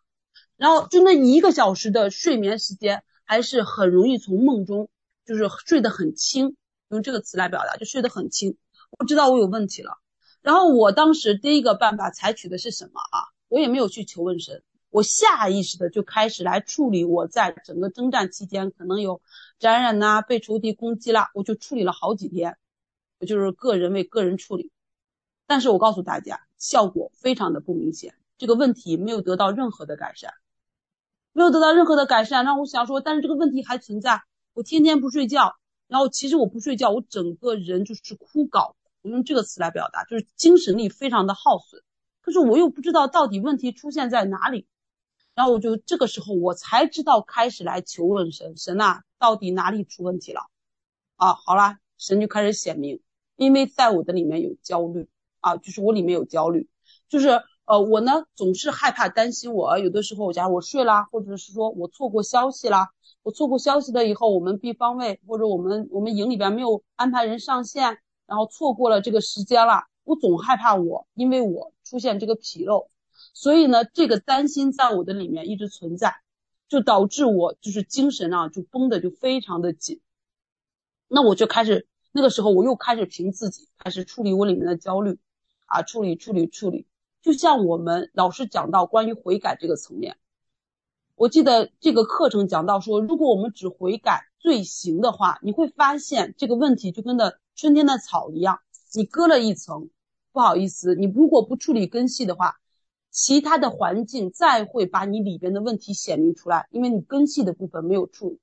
Speaker 1: 然后就那一个小时的睡眠时间，还是很容易从梦中就是睡得很轻，用这个词来表达，就睡得很轻。我知道我有问题了，然后我当时第一个办法采取的是什么啊？我也没有去求问神，我下意识的就开始来处理我在整个征战期间可能有感染呐、被仇敌攻击啦，我就处理了好几天，我就是个人为个人处理。但是我告诉大家，效果非常的不明显，这个问题没有得到任何的改善，没有得到任何的改善。让我想说，但是这个问题还存在。我天天不睡觉，然后其实我不睡觉，我整个人就是枯槁，我用这个词来表达，就是精神力非常的耗损。可是我又不知道到底问题出现在哪里，然后我就这个时候我才知道开始来求问神，神呐，到底哪里出问题了？啊，好啦，神就开始显明，因为在我的里面有焦虑。啊，就是我里面有焦虑，就是呃，我呢总是害怕担心我，有的时候，假如我睡啦，或者是说我错过消息啦，我错过消息了以后，我们 B 方位或者我们我们营里边没有安排人上线，然后错过了这个时间了，我总害怕我，因为我出现这个纰漏，所以呢，这个担心在我的里面一直存在，就导致我就是精神啊就绷得就非常的紧，那我就开始那个时候我又开始凭自己开始处理我里面的焦虑。啊，处理处理处理，就像我们老师讲到关于悔改这个层面，我记得这个课程讲到说，如果我们只悔改罪行的话，你会发现这个问题就跟那春天的草一样，你割了一层，不好意思，你如果不处理根系的话，其他的环境再会把你里边的问题显明出来，因为你根系的部分没有处理。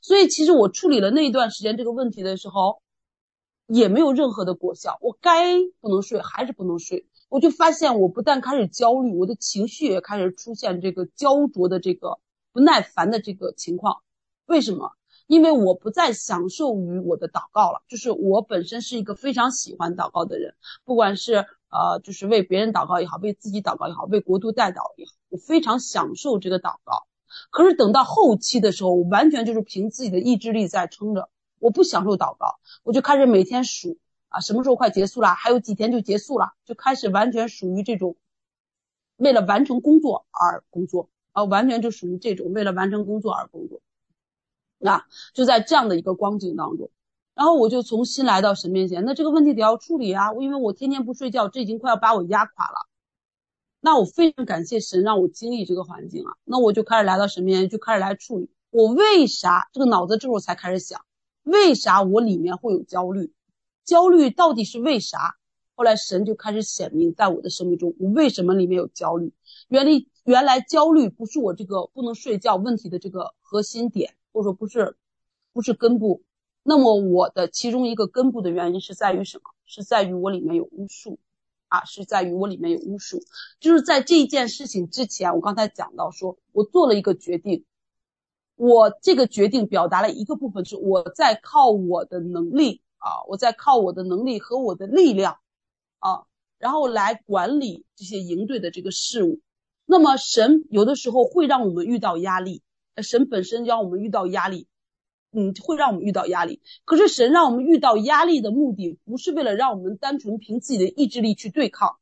Speaker 1: 所以其实我处理了那一段时间这个问题的时候。也没有任何的果效，我该不能睡还是不能睡，我就发现我不但开始焦虑，我的情绪也开始出现这个焦灼的这个不耐烦的这个情况。为什么？因为我不再享受于我的祷告了，就是我本身是一个非常喜欢祷告的人，不管是呃，就是为别人祷告也好，为自己祷告也好，为国度代祷也好，我非常享受这个祷告。可是等到后期的时候，我完全就是凭自己的意志力在撑着。我不享受祷告，我就开始每天数啊，什么时候快结束了？还有几天就结束了，就开始完全属于这种为了完成工作而工作啊，完全就属于这种为了完成工作而工作。那就在这样的一个光景当中，然后我就重新来到神面前。那这个问题得要处理啊，因为我天天不睡觉，这已经快要把我压垮了。那我非常感谢神让我经历这个环境啊。那我就开始来到神面前，就开始来处理。我为啥这个脑子这时候才开始想？为啥我里面会有焦虑？焦虑到底是为啥？后来神就开始显明在我的生命中，我为什么里面有焦虑？原来原来焦虑不是我这个不能睡觉问题的这个核心点，或者说不是不是根部。那么我的其中一个根部的原因是在于什么？是在于我里面有巫术啊，是在于我里面有巫术。就是在这件事情之前，我刚才讲到说，我做了一个决定。我这个决定表达了一个部分，是我在靠我的能力啊，我在靠我的能力和我的力量啊，然后来管理这些营队的这个事务。那么神有的时候会让我们遇到压力，神本身让我们遇到压力，嗯，会让我们遇到压力。可是神让我们遇到压力的目的，不是为了让我们单纯凭自己的意志力去对抗，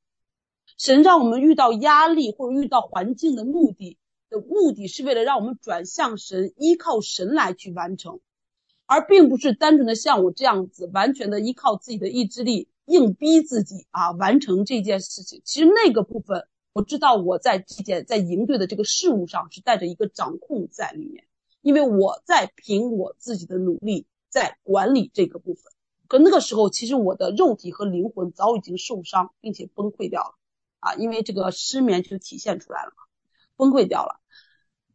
Speaker 1: 神让我们遇到压力或者遇到环境的目的。的目的是为了让我们转向神，依靠神来去完成，而并不是单纯的像我这样子，完全的依靠自己的意志力，硬逼自己啊完成这件事情。其实那个部分，我知道我在这件在营队的这个事务上是带着一个掌控在里面，因为我在凭我自己的努力在管理这个部分。可那个时候，其实我的肉体和灵魂早已经受伤，并且崩溃掉了啊，因为这个失眠就体现出来了嘛，崩溃掉了。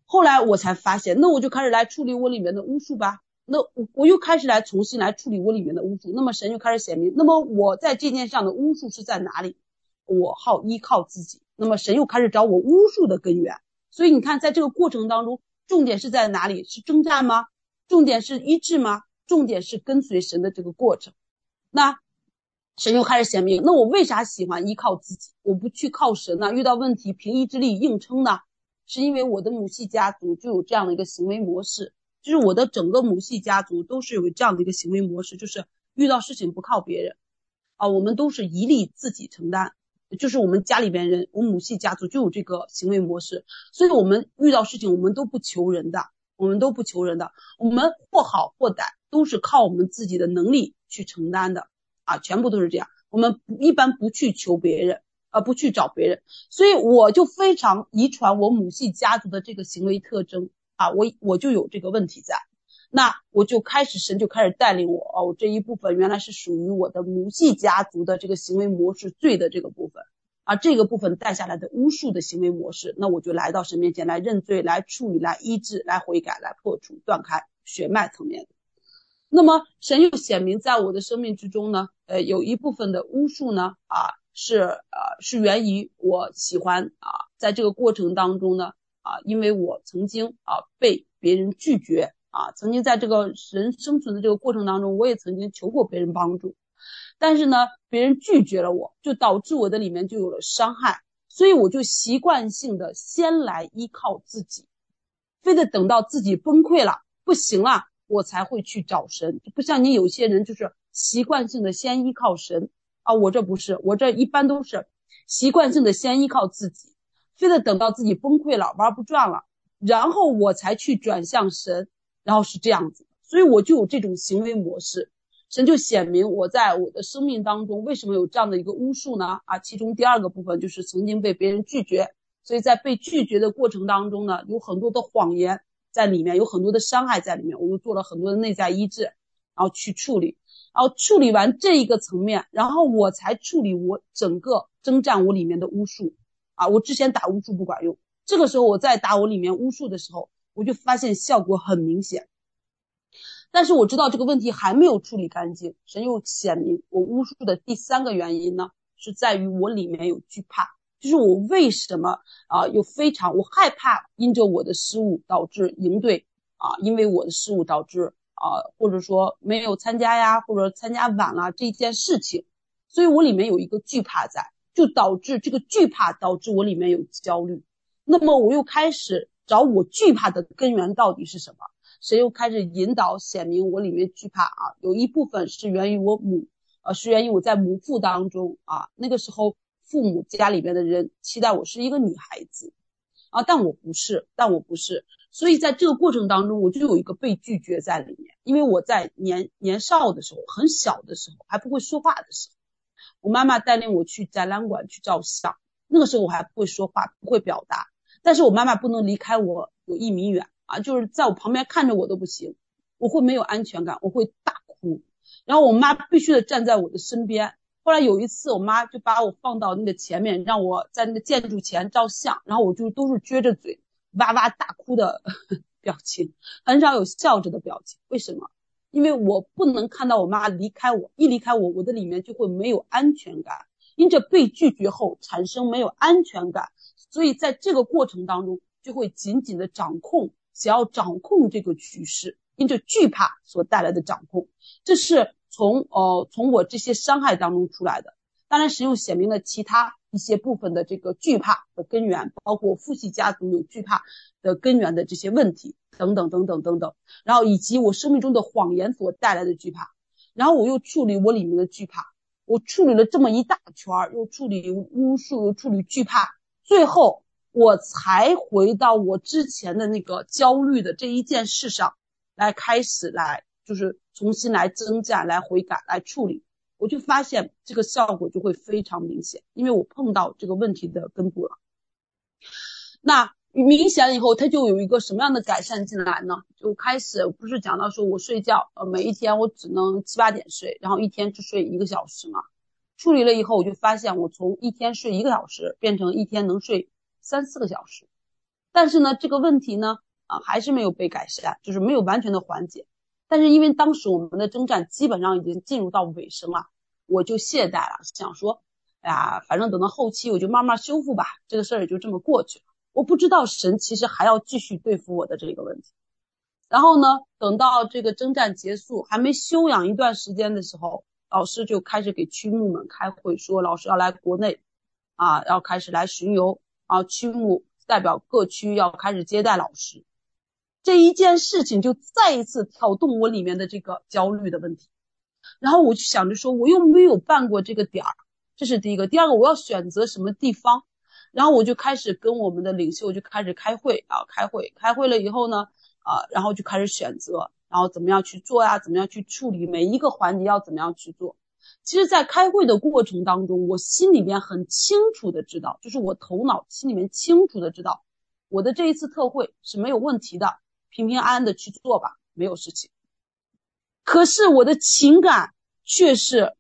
Speaker 1: 后来我才发现，那我就开始来处理我里面的巫术吧。那我我又开始来重新来处理我里面的巫术。那么神就开始显明，那么我在这件上的巫术是在哪里？我好依靠自己。那么神又开始找我巫术的根源。所以你看，在这个过程当中，重点是在哪里？是征战吗？重点是医治吗？重点是跟随神的这个过程。那神又开始显明，那我为啥喜欢依靠自己？我不去靠神呢？遇到问题凭意志力硬撑呢？是因为我的母系家族就有这样的一个行为模式，就是我的整个母系家族都是有这样的一个行为模式，就是遇到事情不靠别人，啊，我们都是一力自己承担，就是我们家里边人，我母系家族就有这个行为模式，所以我们遇到事情我们都不求人的，我们都不求人的，我们或好或歹都是靠我们自己的能力去承担的。啊，全部都是这样。我们一般不去求别人，呃，不去找别人，所以我就非常遗传我母系家族的这个行为特征啊，我我就有这个问题在。那我就开始，神就开始带领我哦，我这一部分原来是属于我的母系家族的这个行为模式罪的这个部分啊，这个部分带下来的巫术的行为模式，那我就来到神面前来认罪、来处理、来医治、来悔改、来破除、断开血脉层面。那么神又显明在我的生命之中呢，呃，有一部分的巫术呢啊是呃是源于我喜欢啊，在这个过程当中呢啊，因为我曾经啊被别人拒绝。啊，曾经在这个人生存的这个过程当中，我也曾经求过别人帮助，但是呢，别人拒绝了我，就导致我的里面就有了伤害，所以我就习惯性的先来依靠自己，非得等到自己崩溃了，不行了，我才会去找神。不像你有些人就是习惯性的先依靠神啊，我这不是，我这一般都是习惯性的先依靠自己，非得等到自己崩溃了，玩不转了，然后我才去转向神。然后是这样子，所以我就有这种行为模式，神就显明我在我的生命当中为什么有这样的一个巫术呢？啊，其中第二个部分就是曾经被别人拒绝，所以在被拒绝的过程当中呢，有很多的谎言在里面，有很多的伤害在里面，我又做了很多的内在医治，然后去处理，然后处理完这一个层面，然后我才处理我整个征战我里面的巫术，啊，我之前打巫术不管用，这个时候我在打我里面巫术的时候。我就发现效果很明显，但是我知道这个问题还没有处理干净。神又显明我巫术的第三个原因呢，是在于我里面有惧怕，就是我为什么啊，又非常我害怕，因着我的失误导致营队啊，因为我的失误导致啊，或者说没有参加呀，或者参加晚了这件事情，所以我里面有一个惧怕在，就导致这个惧怕导致我里面有焦虑，那么我又开始。找我惧怕的根源到底是什么？谁又开始引导显明我里面惧怕啊，有一部分是源于我母，呃，是源于我在母腹当中啊，那个时候父母家里边的人期待我是一个女孩子啊，但我不是，但我不是，所以在这个过程当中，我就有一个被拒绝在里面，因为我在年年少的时候，很小的时候还不会说话的时候，我妈妈带领我去展览馆去照相，那个时候我还不会说话，不会表达。但是我妈妈不能离开我有一米远啊，就是在我旁边看着我都不行，我会没有安全感，我会大哭，然后我妈必须得站在我的身边。后来有一次，我妈就把我放到那个前面，让我在那个建筑前照相，然后我就都是撅着嘴哇哇大哭的 (laughs) 表情，很少有笑着的表情。为什么？因为我不能看到我妈离开我，一离开我，我的里面就会没有安全感，因着被拒绝后产生没有安全感。所以在这个过程当中，就会紧紧的掌控，想要掌控这个局势，因着惧怕所带来的掌控，这是从呃从我这些伤害当中出来的。当然，神又显明了其他一些部分的这个惧怕的根源，包括父系家族有惧怕的根源的这些问题等等等等等等，然后以及我生命中的谎言所带来的惧怕，然后我又处理我里面的惧怕，我处理了这么一大圈儿，又处理巫术，又处理惧怕。最后，我才回到我之前的那个焦虑的这一件事上来，开始来就是重新来征战、来悔改、来处理，我就发现这个效果就会非常明显，因为我碰到这个问题的根部了。那明显了以后，它就有一个什么样的改善进来呢？就开始不是讲到说我睡觉，呃，每一天我只能七八点睡，然后一天只睡一个小时嘛。处理了以后，我就发现我从一天睡一个小时变成一天能睡三四个小时，但是呢，这个问题呢，啊，还是没有被改善，就是没有完全的缓解。但是因为当时我们的征战基本上已经进入到尾声了，我就懈怠了，想说，哎呀，反正等到后期我就慢慢修复吧，这个事儿也就这么过去了。我不知道神其实还要继续对付我的这个问题。然后呢，等到这个征战结束，还没休养一段时间的时候。老师就开始给区牧们开会，说老师要来国内，啊，要开始来巡游，啊，区牧代表各区要开始接待老师，这一件事情就再一次挑动我里面的这个焦虑的问题。然后我就想着说，我又没有办过这个点儿，这是第一个。第二个，我要选择什么地方？然后我就开始跟我们的领袖就开始开会啊，开会，开会了以后呢，啊，然后就开始选择，然后怎么样去做呀？怎么样去处理每一个环节要怎么样去做？其实，在开会的过程当中，我心里面很清楚的知道，就是我头脑心里面清楚的知道，我的这一次特会是没有问题的，平平安安的去做吧，没有事情。可是我的情感却是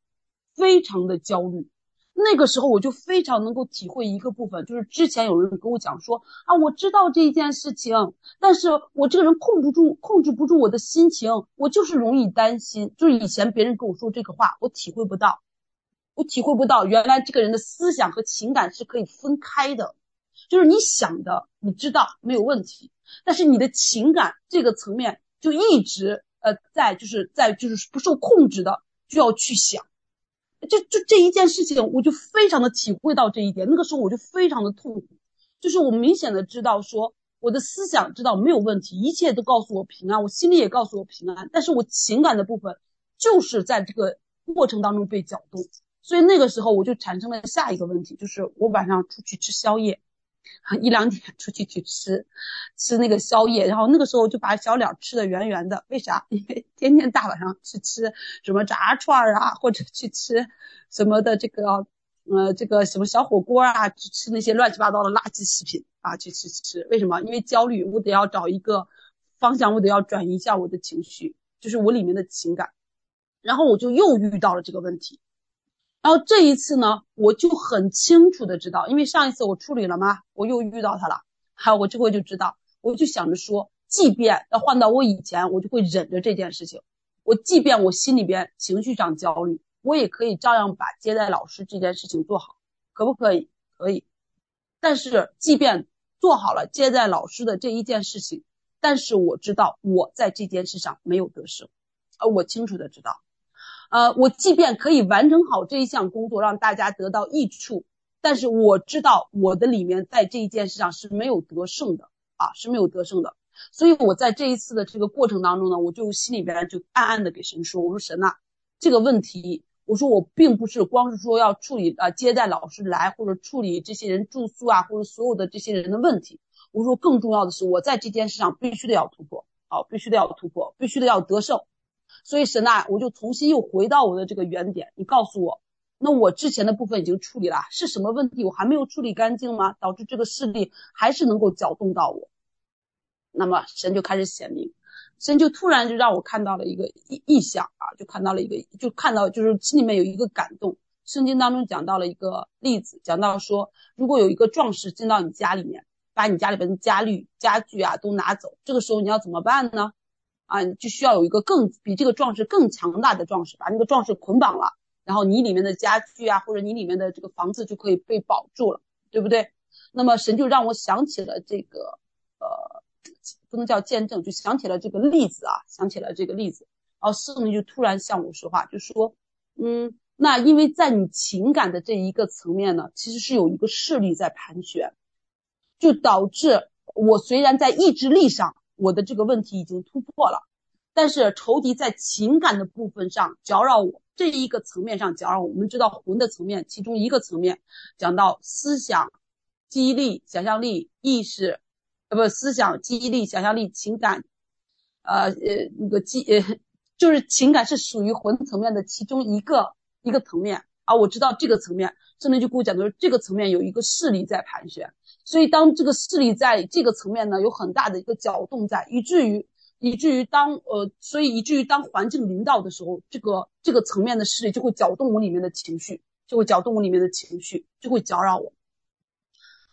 Speaker 1: 非常的焦虑。那个时候我就非常能够体会一个部分，就是之前有人跟我讲说啊，我知道这一件事情，但是我这个人控不住，控制不住我的心情，我就是容易担心。就是以前别人跟我说这个话，我体会不到，我体会不到原来这个人的思想和情感是可以分开的，就是你想的你知道没有问题，但是你的情感这个层面就一直呃在就是在就是不受控制的就要去想。就就这一件事情，我就非常的体会到这一点。那个时候我就非常的痛苦，就是我明显的知道说，我的思想知道没有问题，一切都告诉我平安，我心里也告诉我平安，但是我情感的部分就是在这个过程当中被搅动。所以那个时候我就产生了下一个问题，就是我晚上出去吃宵夜。一两点出去去吃，吃那个宵夜，然后那个时候就把小脸吃得圆圆的。为啥？因为 (laughs) 天天大晚上去吃什么炸串啊，或者去吃什么的这个，呃，这个什么小火锅啊，去吃那些乱七八糟的垃圾食品啊，去吃吃。为什么？因为焦虑，我得要找一个方向，我得要转移一下我的情绪，就是我里面的情感。然后我就又遇到了这个问题。然后这一次呢，我就很清楚的知道，因为上一次我处理了嘛，我又遇到他了，好，我这回就知道，我就想着说，即便要换到我以前，我就会忍着这件事情，我即便我心里边情绪上焦虑，我也可以照样把接待老师这件事情做好，可不可以？可以。但是即便做好了接待老师的这一件事情，但是我知道我在这件事上没有得胜，而，我清楚的知道。呃，我即便可以完成好这一项工作，让大家得到益处，但是我知道我的里面在这一件事上是没有得胜的啊，是没有得胜的。所以我在这一次的这个过程当中呢，我就心里边就暗暗的给神说：“我说神呐，这个问题，我说我并不是光是说要处理啊接待老师来，或者处理这些人住宿啊，或者所有的这些人的问题。我说更重要的是，我在这件事上必须得要突破，好，必须得要突破，必须得要得胜。”所以神呐，我就重新又回到我的这个原点。你告诉我，那我之前的部分已经处理了，是什么问题我还没有处理干净吗？导致这个势力还是能够搅动到我？那么神就开始显明，神就突然就让我看到了一个异异象啊，就看到了一个，就看到就是心里面有一个感动。圣经当中讲到了一个例子，讲到说，如果有一个壮士进到你家里面，把你家里边的家具家具啊都拿走，这个时候你要怎么办呢？啊，你就需要有一个更比这个壮士更强大的壮士，把那个壮士捆绑了，然后你里面的家具啊，或者你里面的这个房子就可以被保住了，对不对？那么神就让我想起了这个，呃，不能叫见证，就想起了这个例子啊，想起了这个例子。然后圣灵就突然向我说话，就说，嗯，那因为在你情感的这一个层面呢，其实是有一个势力在盘旋，就导致我虽然在意志力上。我的这个问题已经突破了，但是仇敌在情感的部分上搅扰我，这一个层面上搅扰我。我们知道魂的层面，其中一个层面讲到思想、记忆力、想象力、意识，呃，不，思想、记忆力、想象力、情感，呃呃，那个记呃，(laughs) 就是情感是属于魂层面的其中一个一个层面啊。我知道这个层面，圣灵就跟我讲的是这个层面有一个势力在盘旋。所以，当这个势力在这个层面呢，有很大的一个搅动在，以至于，以至于当呃，所以以至于当环境领导的时候，这个这个层面的势力就会搅动我里面的情绪，就会搅动我里面的情绪，就会搅扰我。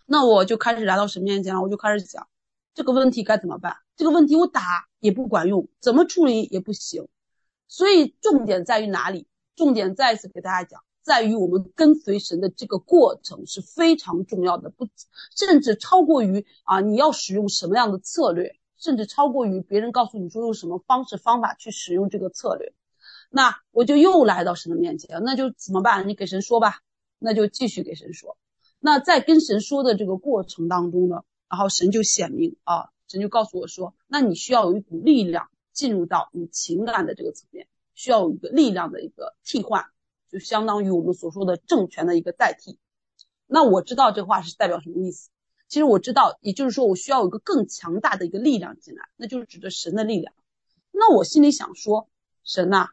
Speaker 1: 那我就开始来到神面前了，我就开始讲这个问题该怎么办？这个问题我打也不管用，怎么处理也不行。所以重点在于哪里？重点再一次给大家讲。在于我们跟随神的这个过程是非常重要的，不，甚至超过于啊，你要使用什么样的策略，甚至超过于别人告诉你说用什么方式方法去使用这个策略。那我就又来到神的面前，那就怎么办？你给神说吧，那就继续给神说。那在跟神说的这个过程当中呢，然后神就显明啊，神就告诉我说，那你需要有一股力量进入到你情感的这个层面，需要有一个力量的一个替换。就相当于我们所说的政权的一个代替，那我知道这话是代表什么意思。其实我知道，也就是说，我需要有一个更强大的一个力量进来，那就是指的神的力量。那我心里想说，神呐，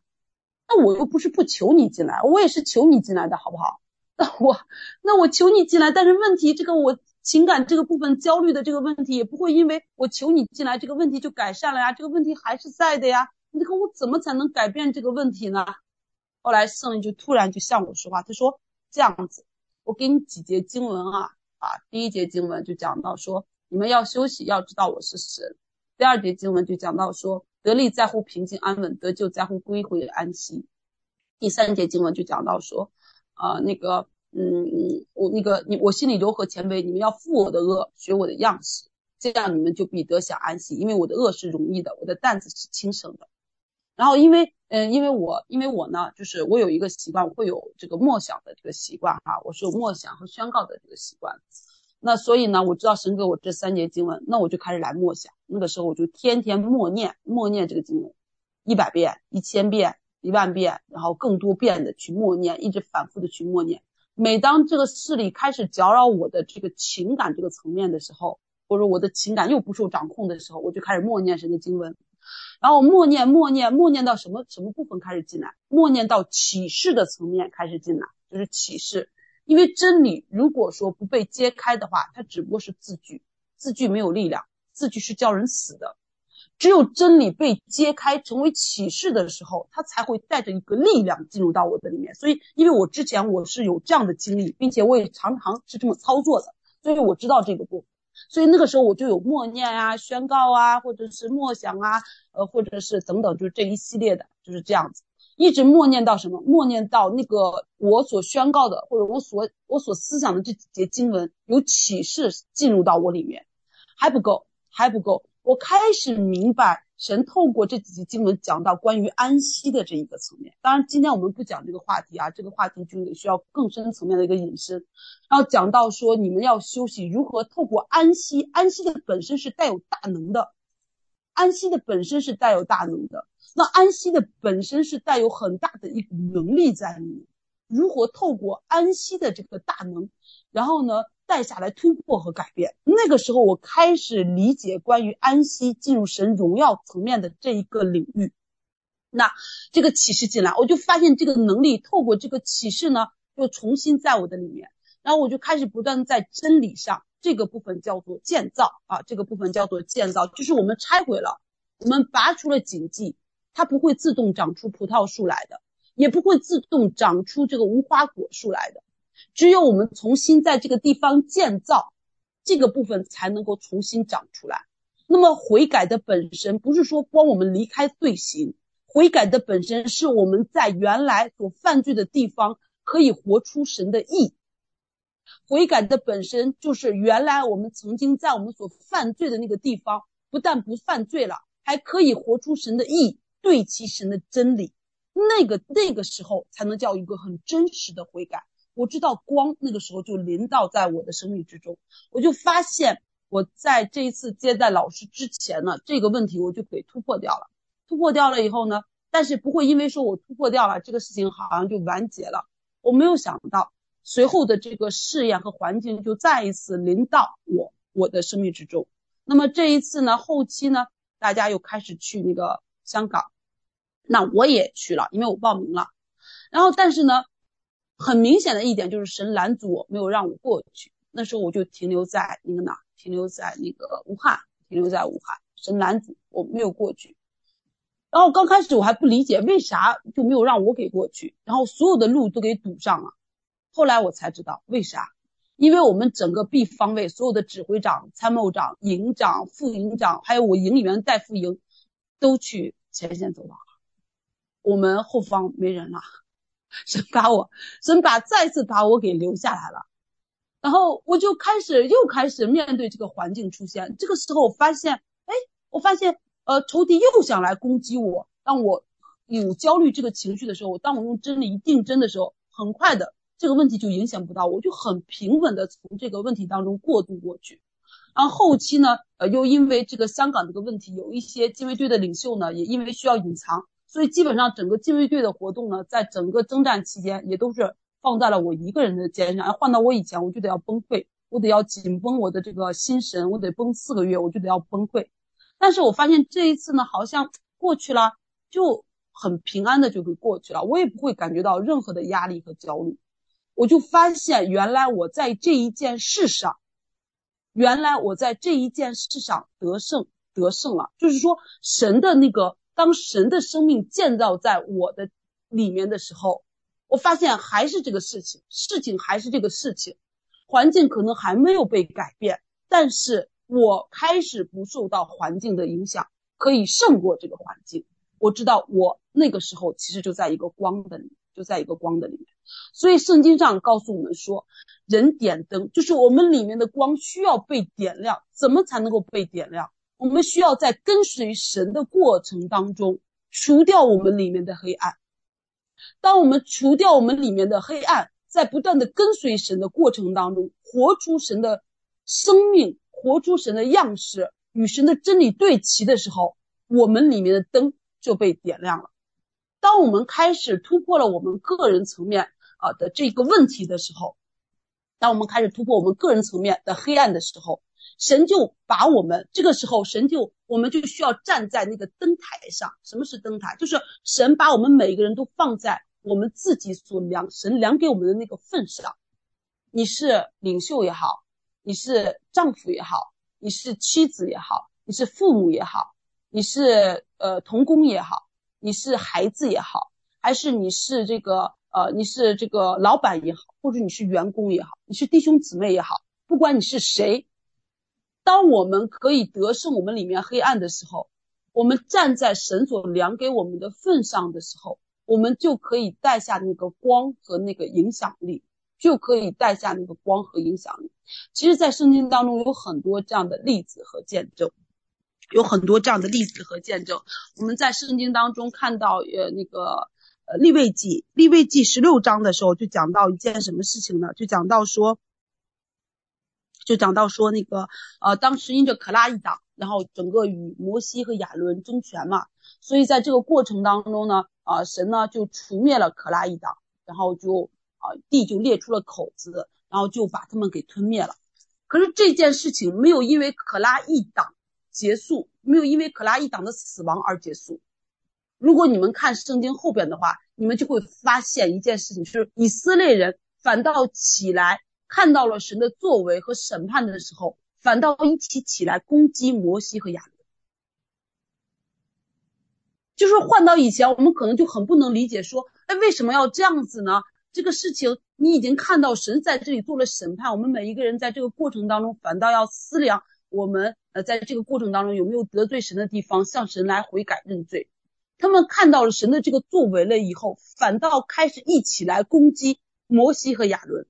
Speaker 1: 那我又不是不求你进来，我也是求你进来的，好不好？(laughs) 那我那我求你进来，但是问题这个我情感这个部分焦虑的这个问题，也不会因为我求你进来，这个问题就改善了呀，这个问题还是在的呀。你看我怎么才能改变这个问题呢？后来圣灵就突然就向我说话，他说这样子，我给你几节经文啊。啊，第一节经文就讲到说，你们要休息，要知道我是神。第二节经文就讲到说，得力在乎平静安稳，得救在乎归回安息。第三节经文就讲到说，啊、那个，嗯，我那个你，我心里柔和谦卑，你们要负我的轭，学我的样式，这样你们就必得享安息，因为我的轭是容易的，我的担子是轻省的。然后因为。嗯，因为我因为我呢，就是我有一个习惯，我会有这个默想的这个习惯哈，我是有默想和宣告的这个习惯。那所以呢，我知道神给我这三节经文，那我就开始来默想。那个时候我就天天默念，默念这个经文，一百遍、一千遍、一万遍，然后更多遍的去默念，一直反复的去默念。每当这个势力开始搅扰我的这个情感这个层面的时候，或者我的情感又不受掌控的时候，我就开始默念神的经文。然后默念默念默念到什么什么部分开始进来？默念到启示的层面开始进来，就是启示。因为真理如果说不被揭开的话，它只不过是字句，字句没有力量，字句是叫人死的。只有真理被揭开成为启示的时候，它才会带着一个力量进入到我的里面。所以，因为我之前我是有这样的经历，并且我也常常是这么操作的，所以我知道这个部分。所以那个时候我就有默念啊、宣告啊，或者是默想啊，呃，或者是等等，就是这一系列的，就是这样子，一直默念到什么？默念到那个我所宣告的，或者我所我所思想的这几节经文有启示进入到我里面，还不够，还不够，我开始明白。神透过这几节经文讲到关于安息的这一个层面，当然今天我们不讲这个话题啊，这个话题就得需要更深层面的一个引申。然后讲到说你们要休息，如何透过安息，安息的本身是带有大能的，安息的本身是带有大能的，那安息的本身是带有很大的一股能力在里面，如何透过安息的这个大能，然后呢，带下来突破和改变。那个时候，我开始理解关于安息进入神荣耀层面的这一个领域。那这个启示进来，我就发现这个能力透过这个启示呢，又重新在我的里面。然后我就开始不断在真理上这个部分叫做建造啊，这个部分叫做建造，就是我们拆毁了，我们拔除了荆棘，它不会自动长出葡萄树来的，也不会自动长出这个无花果树来的。只有我们重新在这个地方建造，这个部分才能够重新长出来。那么悔改的本身不是说光我们离开罪行，悔改的本身是我们在原来所犯罪的地方可以活出神的意。悔改的本身就是原来我们曾经在我们所犯罪的那个地方，不但不犯罪了，还可以活出神的意，对齐神的真理。那个那个时候才能叫一个很真实的悔改。我知道光那个时候就临到在我的生命之中，我就发现我在这一次接待老师之前呢，这个问题我就给突破掉了。突破掉了以后呢，但是不会因为说我突破掉了这个事情好像就完结了。我没有想到随后的这个试验和环境就再一次临到我我的生命之中。那么这一次呢，后期呢，大家又开始去那个香港，那我也去了，因为我报名了。然后但是呢。很明显的一点就是神拦阻我，没有让我过去。那时候我就停留在那个哪，停留在那个武汉，停留在武汉。神拦阻我没有过去。然后刚开始我还不理解为啥就没有让我给过去，然后所有的路都给堵上了。后来我才知道为啥，因为我们整个 B 方位所有的指挥长、参谋长、营长、副营长，还有我营里面的带副营，都去前线走了，我们后方没人了。神把我，神把再次把我给留下来了，然后我就开始又开始面对这个环境出现。这个时候我发现，哎，我发现，呃，仇敌又想来攻击我。当我有焦虑这个情绪的时候，当我用真理一定真的时候，很快的这个问题就影响不到我，就很平稳的从这个问题当中过渡过去。然后后期呢，呃，又因为这个香港这个问题，有一些禁卫队的领袖呢，也因为需要隐藏。所以基本上整个禁卫队的活动呢，在整个征战期间也都是放在了我一个人的肩上。要换到我以前，我就得要崩溃，我得要紧绷我的这个心神，我得绷四个月，我就得要崩溃。但是我发现这一次呢，好像过去了，就很平安的就给过去了，我也不会感觉到任何的压力和焦虑。我就发现，原来我在这一件事上，原来我在这一件事上得胜，得胜了。就是说，神的那个，当神的生命建造在我的里面的时候。我发现还是这个事情，事情还是这个事情，环境可能还没有被改变，但是我开始不受到环境的影响，可以胜过这个环境。我知道我那个时候其实就在一个光的里，就在一个光的里面。所以圣经上告诉我们说，人点灯，就是我们里面的光需要被点亮。怎么才能够被点亮？我们需要在跟随神的过程当中，除掉我们里面的黑暗。当我们除掉我们里面的黑暗，在不断的跟随神的过程当中，活出神的生命，活出神的样式，与神的真理对齐的时候，我们里面的灯就被点亮了。当我们开始突破了我们个人层面啊的这个问题的时候，当我们开始突破我们个人层面的黑暗的时候，神就把我们这个时候，神就我们就需要站在那个灯台上。什么是灯台？就是神把我们每一个人都放在我们自己所量神量给我们的那个份上。你是领袖也好，你是丈夫也好，你是妻子也好，你是父母也好，你是呃童工也好，你是孩子也好，还是你是这个呃你是这个老板也好，或者你是员工也好，你是弟兄姊妹也好，不管你是谁。当我们可以得胜我们里面黑暗的时候，我们站在神所量给我们的份上的时候，我们就可以带下那个光和那个影响力，就可以带下那个光和影响力。其实，在圣经当中有很多这样的例子和见证，有很多这样的例子和见证。我们在圣经当中看到，呃，那个呃利未记，利未记十六章的时候就讲到一件什么事情呢？就讲到说。就讲到说那个，呃，当时因着可拉一党，然后整个与摩西和亚伦争权嘛，所以在这个过程当中呢，啊、神呢就除灭了可拉一党，然后就啊、地就裂出了口子，然后就把他们给吞灭了。可是这件事情没有因为可拉一党结束，没有因为可拉一党的死亡而结束。如果你们看圣经后边的话，你们就会发现一件事情，就是以色列人反倒起来。看到了神的作为和审判的时候，反倒一起起来攻击摩西和亚伦。就是换到以前，我们可能就很不能理解，说，哎，为什么要这样子呢？这个事情你已经看到神在这里做了审判，我们每一个人在这个过程当中，反倒要思量我们呃，在这个过程当中有没有得罪神的地方，向神来悔改认罪。他们看到了神的这个作为了以后，反倒开始一起来攻击摩西和亚伦。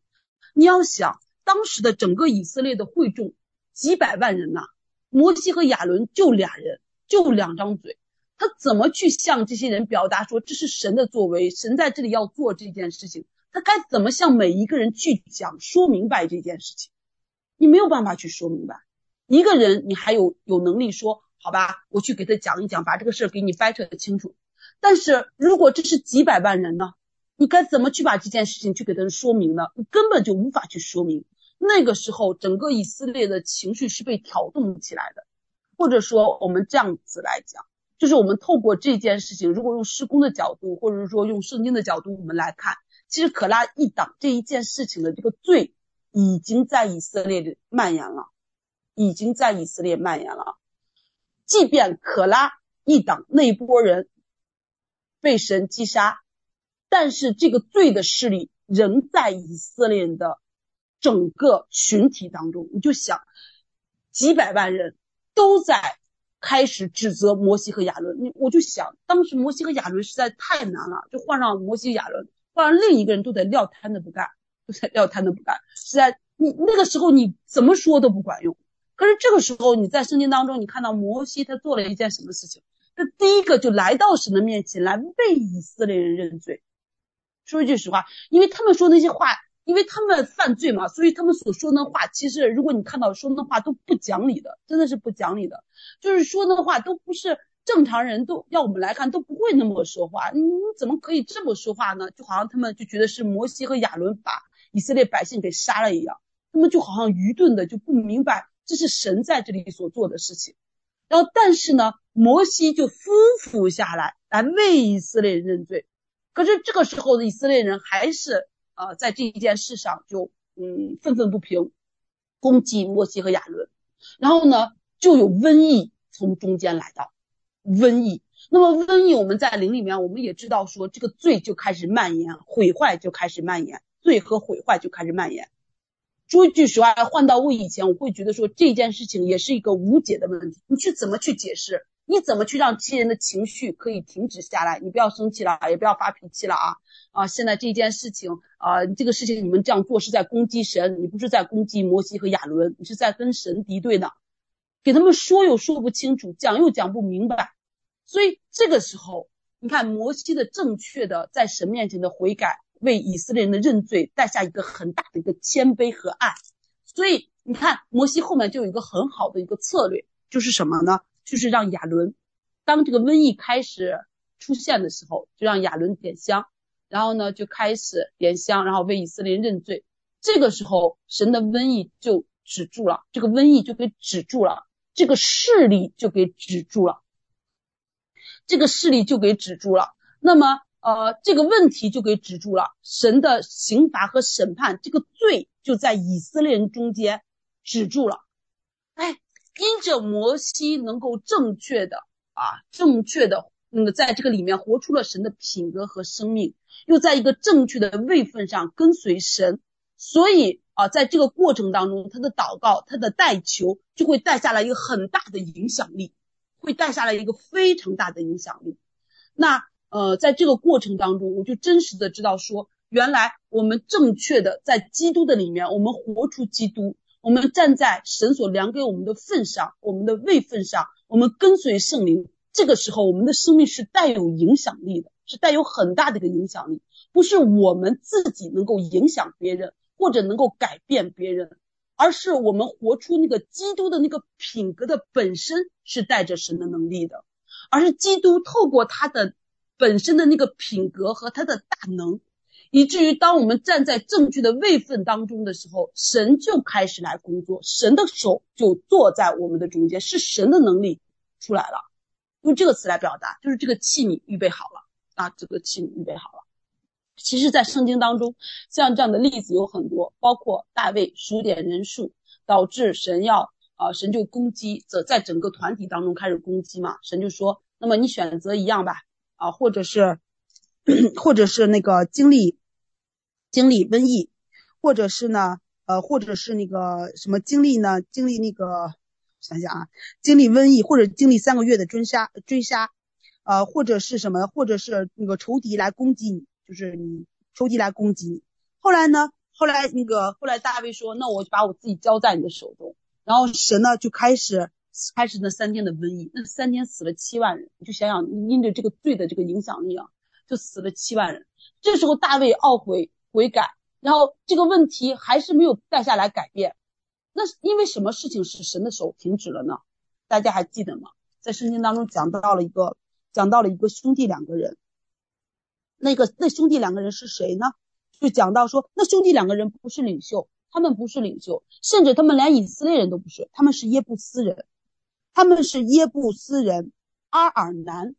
Speaker 1: 你要想当时的整个以色列的会众几百万人呐，摩西和亚伦就俩人，就两张嘴，他怎么去向这些人表达说这是神的作为，神在这里要做这件事情，他该怎么向每一个人去讲说明白这件事情？你没有办法去说明白，一个人你还有有能力说好吧，我去给他讲一讲，把这个事儿给你掰扯的清楚，但是如果这是几百万人呢？你该怎么去把这件事情去给他们说明呢？你根本就无法去说明。那个时候，整个以色列的情绪是被挑动起来的，或者说，我们这样子来讲，就是我们透过这件事情，如果用施工的角度，或者是说用圣经的角度，我们来看，其实可拉一党这一件事情的这个罪，已经在以色列里蔓延了，已经在以色列蔓延了。即便可拉一党那一波人被神击杀。但是这个罪的势力仍在以色列的整个群体当中，你就想，几百万人都在开始指责摩西和亚伦。你我就想，当时摩西和亚伦实在太难了，就换上摩西亚伦，换上另一个人都得撂摊子不干，都得撂摊子不干。实在你那个时候你怎么说都不管用。可是这个时候你在圣经当中，你看到摩西他做了一件什么事情？他第一个就来到神的面前来为以色列人认罪。说一句实话，因为他们说那些话，因为他们犯罪嘛，所以他们所说的话，其实如果你看到说的话都不讲理的，真的是不讲理的，就是说的话都不是正常人都要我们来看都不会那么说话，你怎么可以这么说话呢？就好像他们就觉得是摩西和亚伦把以色列百姓给杀了一样，他们就好像愚钝的就不明白这是神在这里所做的事情。然后，但是呢，摩西就匍匐下来来为以色列人认罪。可是这个时候的以色列人还是呃在这一件事上就嗯愤愤不平，攻击摩西和亚伦。然后呢，就有瘟疫从中间来到，瘟疫。那么瘟疫，我们在灵里面，我们也知道说，这个罪就开始蔓延，毁坏就开始蔓延，罪和毁坏就开始蔓延。说句实话，换到我以前，我会觉得说这件事情也是一个无解的问题。你去怎么去解释？你怎么去让亲人的情绪可以停止下来？你不要生气了，也不要发脾气了啊！啊，现在这件事情啊，这个事情你们这样做是在攻击神，你不是在攻击摩西和亚伦，你是在跟神敌对的。给他们说又说不清楚，讲又讲不明白。所以这个时候，你看摩西的正确的在神面前的悔改，为以色列人的认罪带下一个很大的一个谦卑和爱。所以你看摩西后面就有一个很好的一个策略，就是什么呢？就是让亚伦，当这个瘟疫开始出现的时候，就让亚伦点香，然后呢就开始点香，然后为以色列人认罪。这个时候，神的瘟疫就止住了，这个瘟疫就给止住了，这个势力就给止住了。这个势力就给止住了，那么呃，这个问题就给止住了。神的刑罚和审判，这个罪就在以色列人中间止住了。哎，因着摩西能够正确的啊，正确的那个在这个里面活出了神的品格和生命，又在一个正确的位分上跟随神，所以啊，在这个过程当中，他的祷告，他的代求就会带下来一个很大的影响力。会带下来一个非常大的影响力。那呃，在这个过程当中，我就真实的知道说，原来我们正确的在基督的里面，我们活出基督，我们站在神所量给我们的份上，我们的位份上，我们跟随圣灵。这个时候，我们的生命是带有影响力的，是带有很大的一个影响力，不是我们自己能够影响别人，或者能够改变别人。而是我们活出那个基督的那个品格的本身是带着神的能力的，而是基督透过他的本身的那个品格和他的大能，以至于当我们站在正确的位分当中的时候，神就开始来工作，神的手就坐在我们的中间，是神的能力出来了。用这个词来表达，就是这个器皿预备好了啊，这个器皿预备好了。其实，在圣经当中，像这样的例子有很多，包括大卫数点人数，导致神要啊，神就攻击，则在整个团体当中开始攻击嘛。神就说：“那么你选择一样吧，啊，或者是，(coughs) 或者是那个经历经历瘟疫，或者是呢，呃，或者是那个什么经历呢？经历那个想想啊，经历瘟疫，或者经历三个月的追杀追杀，呃，或者是什么，或者是那个仇敌来攻击你。”就是你仇敌来攻击你，后来呢？后来那个后来大卫说：“那我就把我自己交在你的手中。”然后神呢就开始开始那三天的瘟疫，那三天死了七万人。你就想想，因着这个罪的这个影响力啊，就死了七万人。这时候大卫懊悔悔改，然后这个问题还是没有带下来改变。那因为什么事情使神的手停止了呢？大家还记得吗？在圣经当中讲到了一个讲到了一个兄弟两个人。那个那兄弟两个人是谁呢？就讲到说，那兄弟两个人不是领袖，他们不是领袖，甚至他们连以色列人都不是，他们是耶布斯人，他们是耶布斯人阿尔南，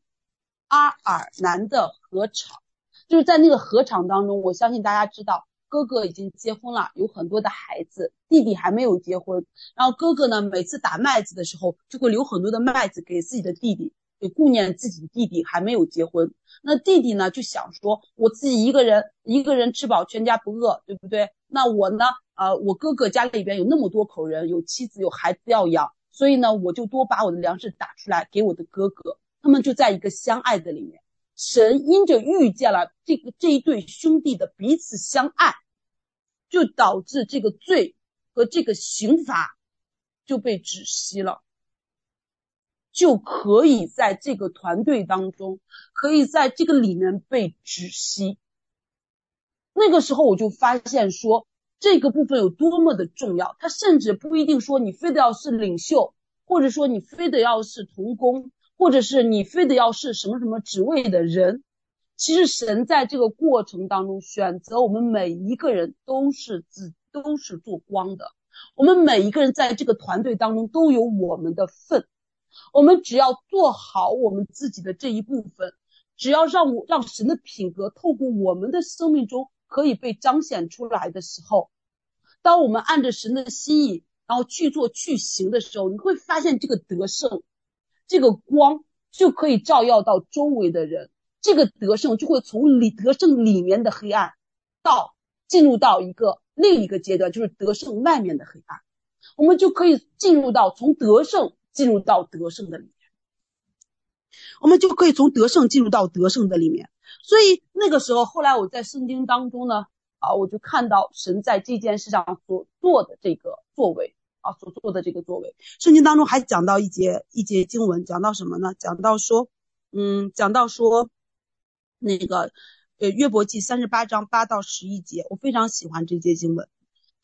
Speaker 1: 阿尔南的禾场，就是在那个禾场当中，我相信大家知道，哥哥已经结婚了，有很多的孩子，弟弟还没有结婚，然后哥哥呢，每次打麦子的时候，就会留很多的麦子给自己的弟弟。也顾念自己的弟弟还没有结婚，那弟弟呢就想说，我自己一个人一个人吃饱全家不饿，对不对？那我呢，呃，我哥哥家里边有那么多口人，有妻子有孩子要养，所以呢，我就多把我的粮食打出来给我的哥哥。他们就在一个相爱的里面，神因着遇见了这个这一对兄弟的彼此相爱，就导致这个罪和这个刑罚就被止息了。就可以在这个团队当中，可以在这个里面被止息。那个时候我就发现说，这个部分有多么的重要。他甚至不一定说你非得要是领袖，或者说你非得要是同工，或者是你非得要是什么什么职位的人。其实神在这个过程当中选择我们每一个人都是自都是做光的。我们每一个人在这个团队当中都有我们的份，我们只要做好我们自己的这一部分，只要让我让神的品格透过我们的生命中可以被彰显出来的时候，当我们按着神的心意，然后去做去行的时候，你会发现这个得胜，这个光就可以照耀到周围的人，这个得胜就会从里得胜里面的黑暗，到进入到一个另一个阶段，就是得胜外面的黑暗，我们就可以进入到从得胜进入到得胜的里面，我们就可以从得胜进入到得胜的里面。所以那个时候，后来我在圣经当中呢。啊，我就看到神在这件事上所做的这个作为啊，所做的这个作为。圣经当中还讲到一节一节经文，讲到什么呢？讲到说，嗯，讲到说，那个呃约伯记三十八章八到十一节，我非常喜欢这节经文。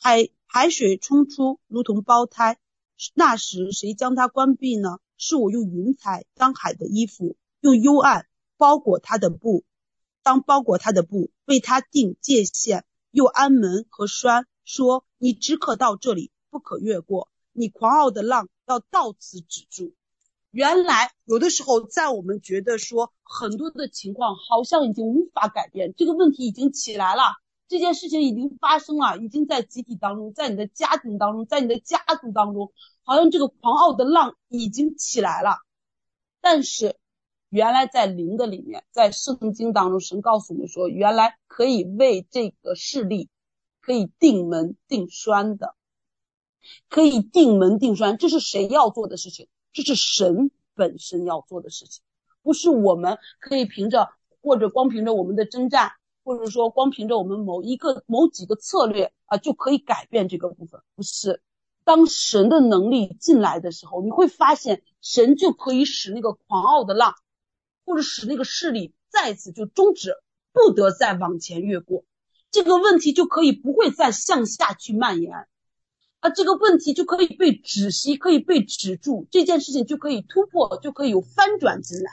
Speaker 1: 海海水冲出，如同胞胎，那时谁将它关闭呢？是我用云彩当海的衣服，用幽暗包裹它的布。当包裹他的布，为他定界限，又安门和栓，说：“你只可到这里，不可越过。你狂傲的浪要到此止住。”原来有的时候，在我们觉得说很多的情况好像已经无法改变，这个问题已经起来了，这件事情已经发生了，已经在集体当中，在你的家庭当中，在你的家族当中，好像这个狂傲的浪已经起来了，但是。原来在灵的里面，在圣经当中，神告诉我们说，原来可以为这个势力，可以定门定栓的，可以定门定栓，这是谁要做的事情？这是神本身要做的事情，不是我们可以凭着或者光凭着我们的征战，或者说光凭着我们某一个某几个策略啊就可以改变这个部分，不是。当神的能力进来的时候，你会发现神就可以使那个狂傲的浪。或者使那个势力再次就终止，不得再往前越过，这个问题就可以不会再向下去蔓延，啊，这个问题就可以被止息，可以被止住，这件事情就可以突破，就可以有翻转进来。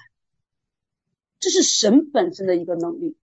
Speaker 1: 这是神本身的一个能力，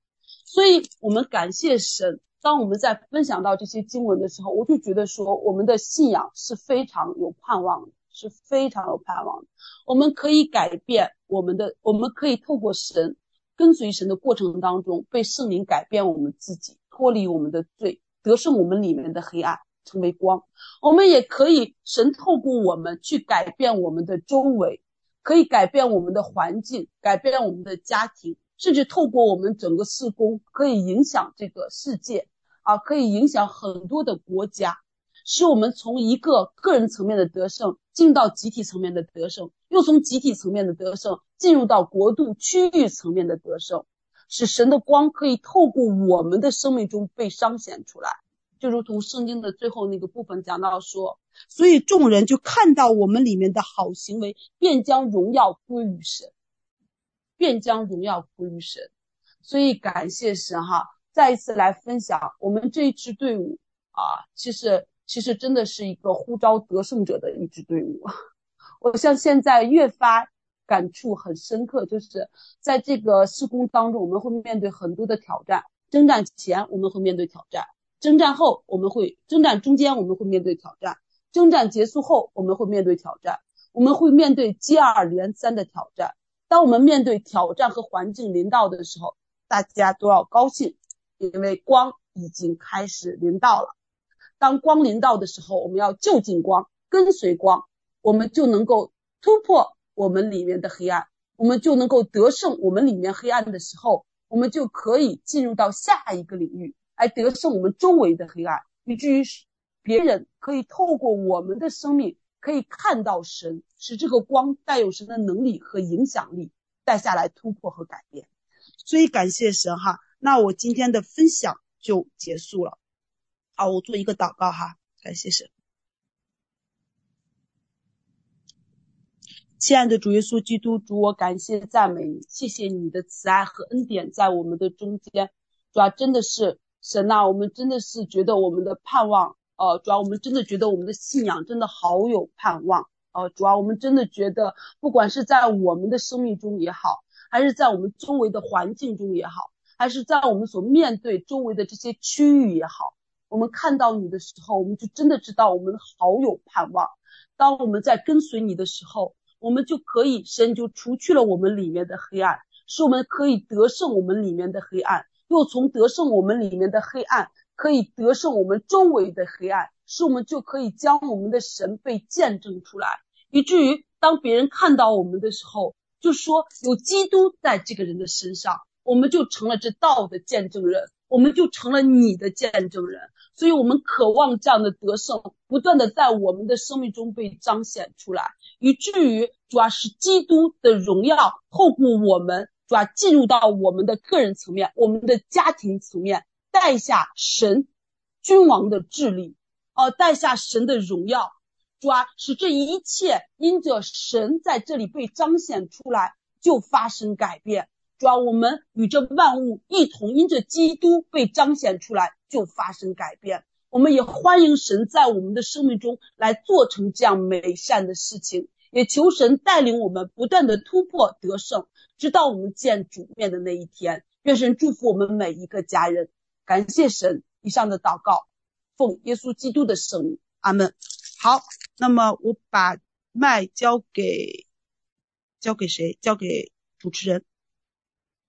Speaker 1: 所以我们感谢神。当我们在分享到这些经文的时候，我就觉得说，我们的信仰是非常有盼望的。是非常有盼望的。我们可以改变我们的，我们可以透过神跟随神的过程当中，被圣灵改变我们自己，脱离我们的罪，得胜我们里面的黑暗，成为光。我们也可以神透过我们去改变我们的周围，可以改变我们的环境，改变我们的家庭，甚至透过我们整个事工，可以影响这个世界啊，可以影响很多的国家。使我们从一个个人层面的得胜进到集体层面的得胜，又从集体层面的得胜进入到国度区域层面的得胜，使神的光可以透过我们的生命中被彰显出来，就如同圣经的最后那个部分讲到说，所以众人就看到我们里面的好行为，便将荣耀归于神，便将荣耀归于神。所以感谢神哈，再一次来分享我们这一支队伍啊，其实。其实真的是一个呼召得胜者的一支队伍，(laughs) 我像现在越发感触很深刻，就是在这个事工当中，我们会面对很多的挑战。征战前我们会面对挑战，征战后我们会征战中间我们会面对挑战，征战结束后我们会面对挑战，我们会面对接二连三的挑战。当我们面对挑战和环境临到的时候，大家都要高兴，因为光已经开始临到了。当光临到的时候，我们要就近光，跟随光，我们就能够突破我们里面的黑暗，我们就能够得胜我们里面黑暗的时候，我们就可以进入到下一个领域，来得胜我们周围的黑暗，以至于别人可以透过我们的生命可以看到神，使这个光带有神的能力和影响力带下来突破和改变。所以感谢神哈，那我今天的分享就结束了。好，我做一个祷告哈，感谢神。亲爱的主耶稣基督，主我感谢赞美你，谢谢你的慈爱和恩典在我们的中间。主要真的是神呐，我们真的是觉得我们的盼望，呃，主要我们真的觉得我们的信仰真的好有盼望，呃，主要我们真的觉得，不管是在我们的生命中也好，还是在我们周围的环境中也好，还是在我们所面对周围的这些区域也好。我们看到你的时候，我们就真的知道我们好有盼望。当我们在跟随你的时候，我们就可以，神就除去了我们里面的黑暗，使我们可以得胜我们里面的黑暗，又从得胜我们里面的黑暗，可以得胜我们周围的黑暗，使我们就可以将我们的神被见证出来，以至于当别人看到我们的时候，就说有基督在这个人的身上，我们就成了这道的见证人，我们就成了你的见证人。所以，我们渴望这样的得胜，不断的在我们的生命中被彰显出来，以至于主要是基督的荣耀透过我们，主要进入到我们的个人层面、我们的家庭层面。带下神君王的治理，呃，带下神的荣耀，主啊，使这一切因着神在这里被彰显出来，就发生改变。主啊，我们与这万物一同因着基督被彰显出来，就发生改变。我们也欢迎神在我们的生命中来做成这样美善的事情，也求神带领我们不断的突破得胜，直到我们见主面的那一天。愿神祝福我们每一个家人。感谢神，以上的祷告，奉耶稣基督的圣名，阿门。好，那么我把麦交给交给谁？交给主持人。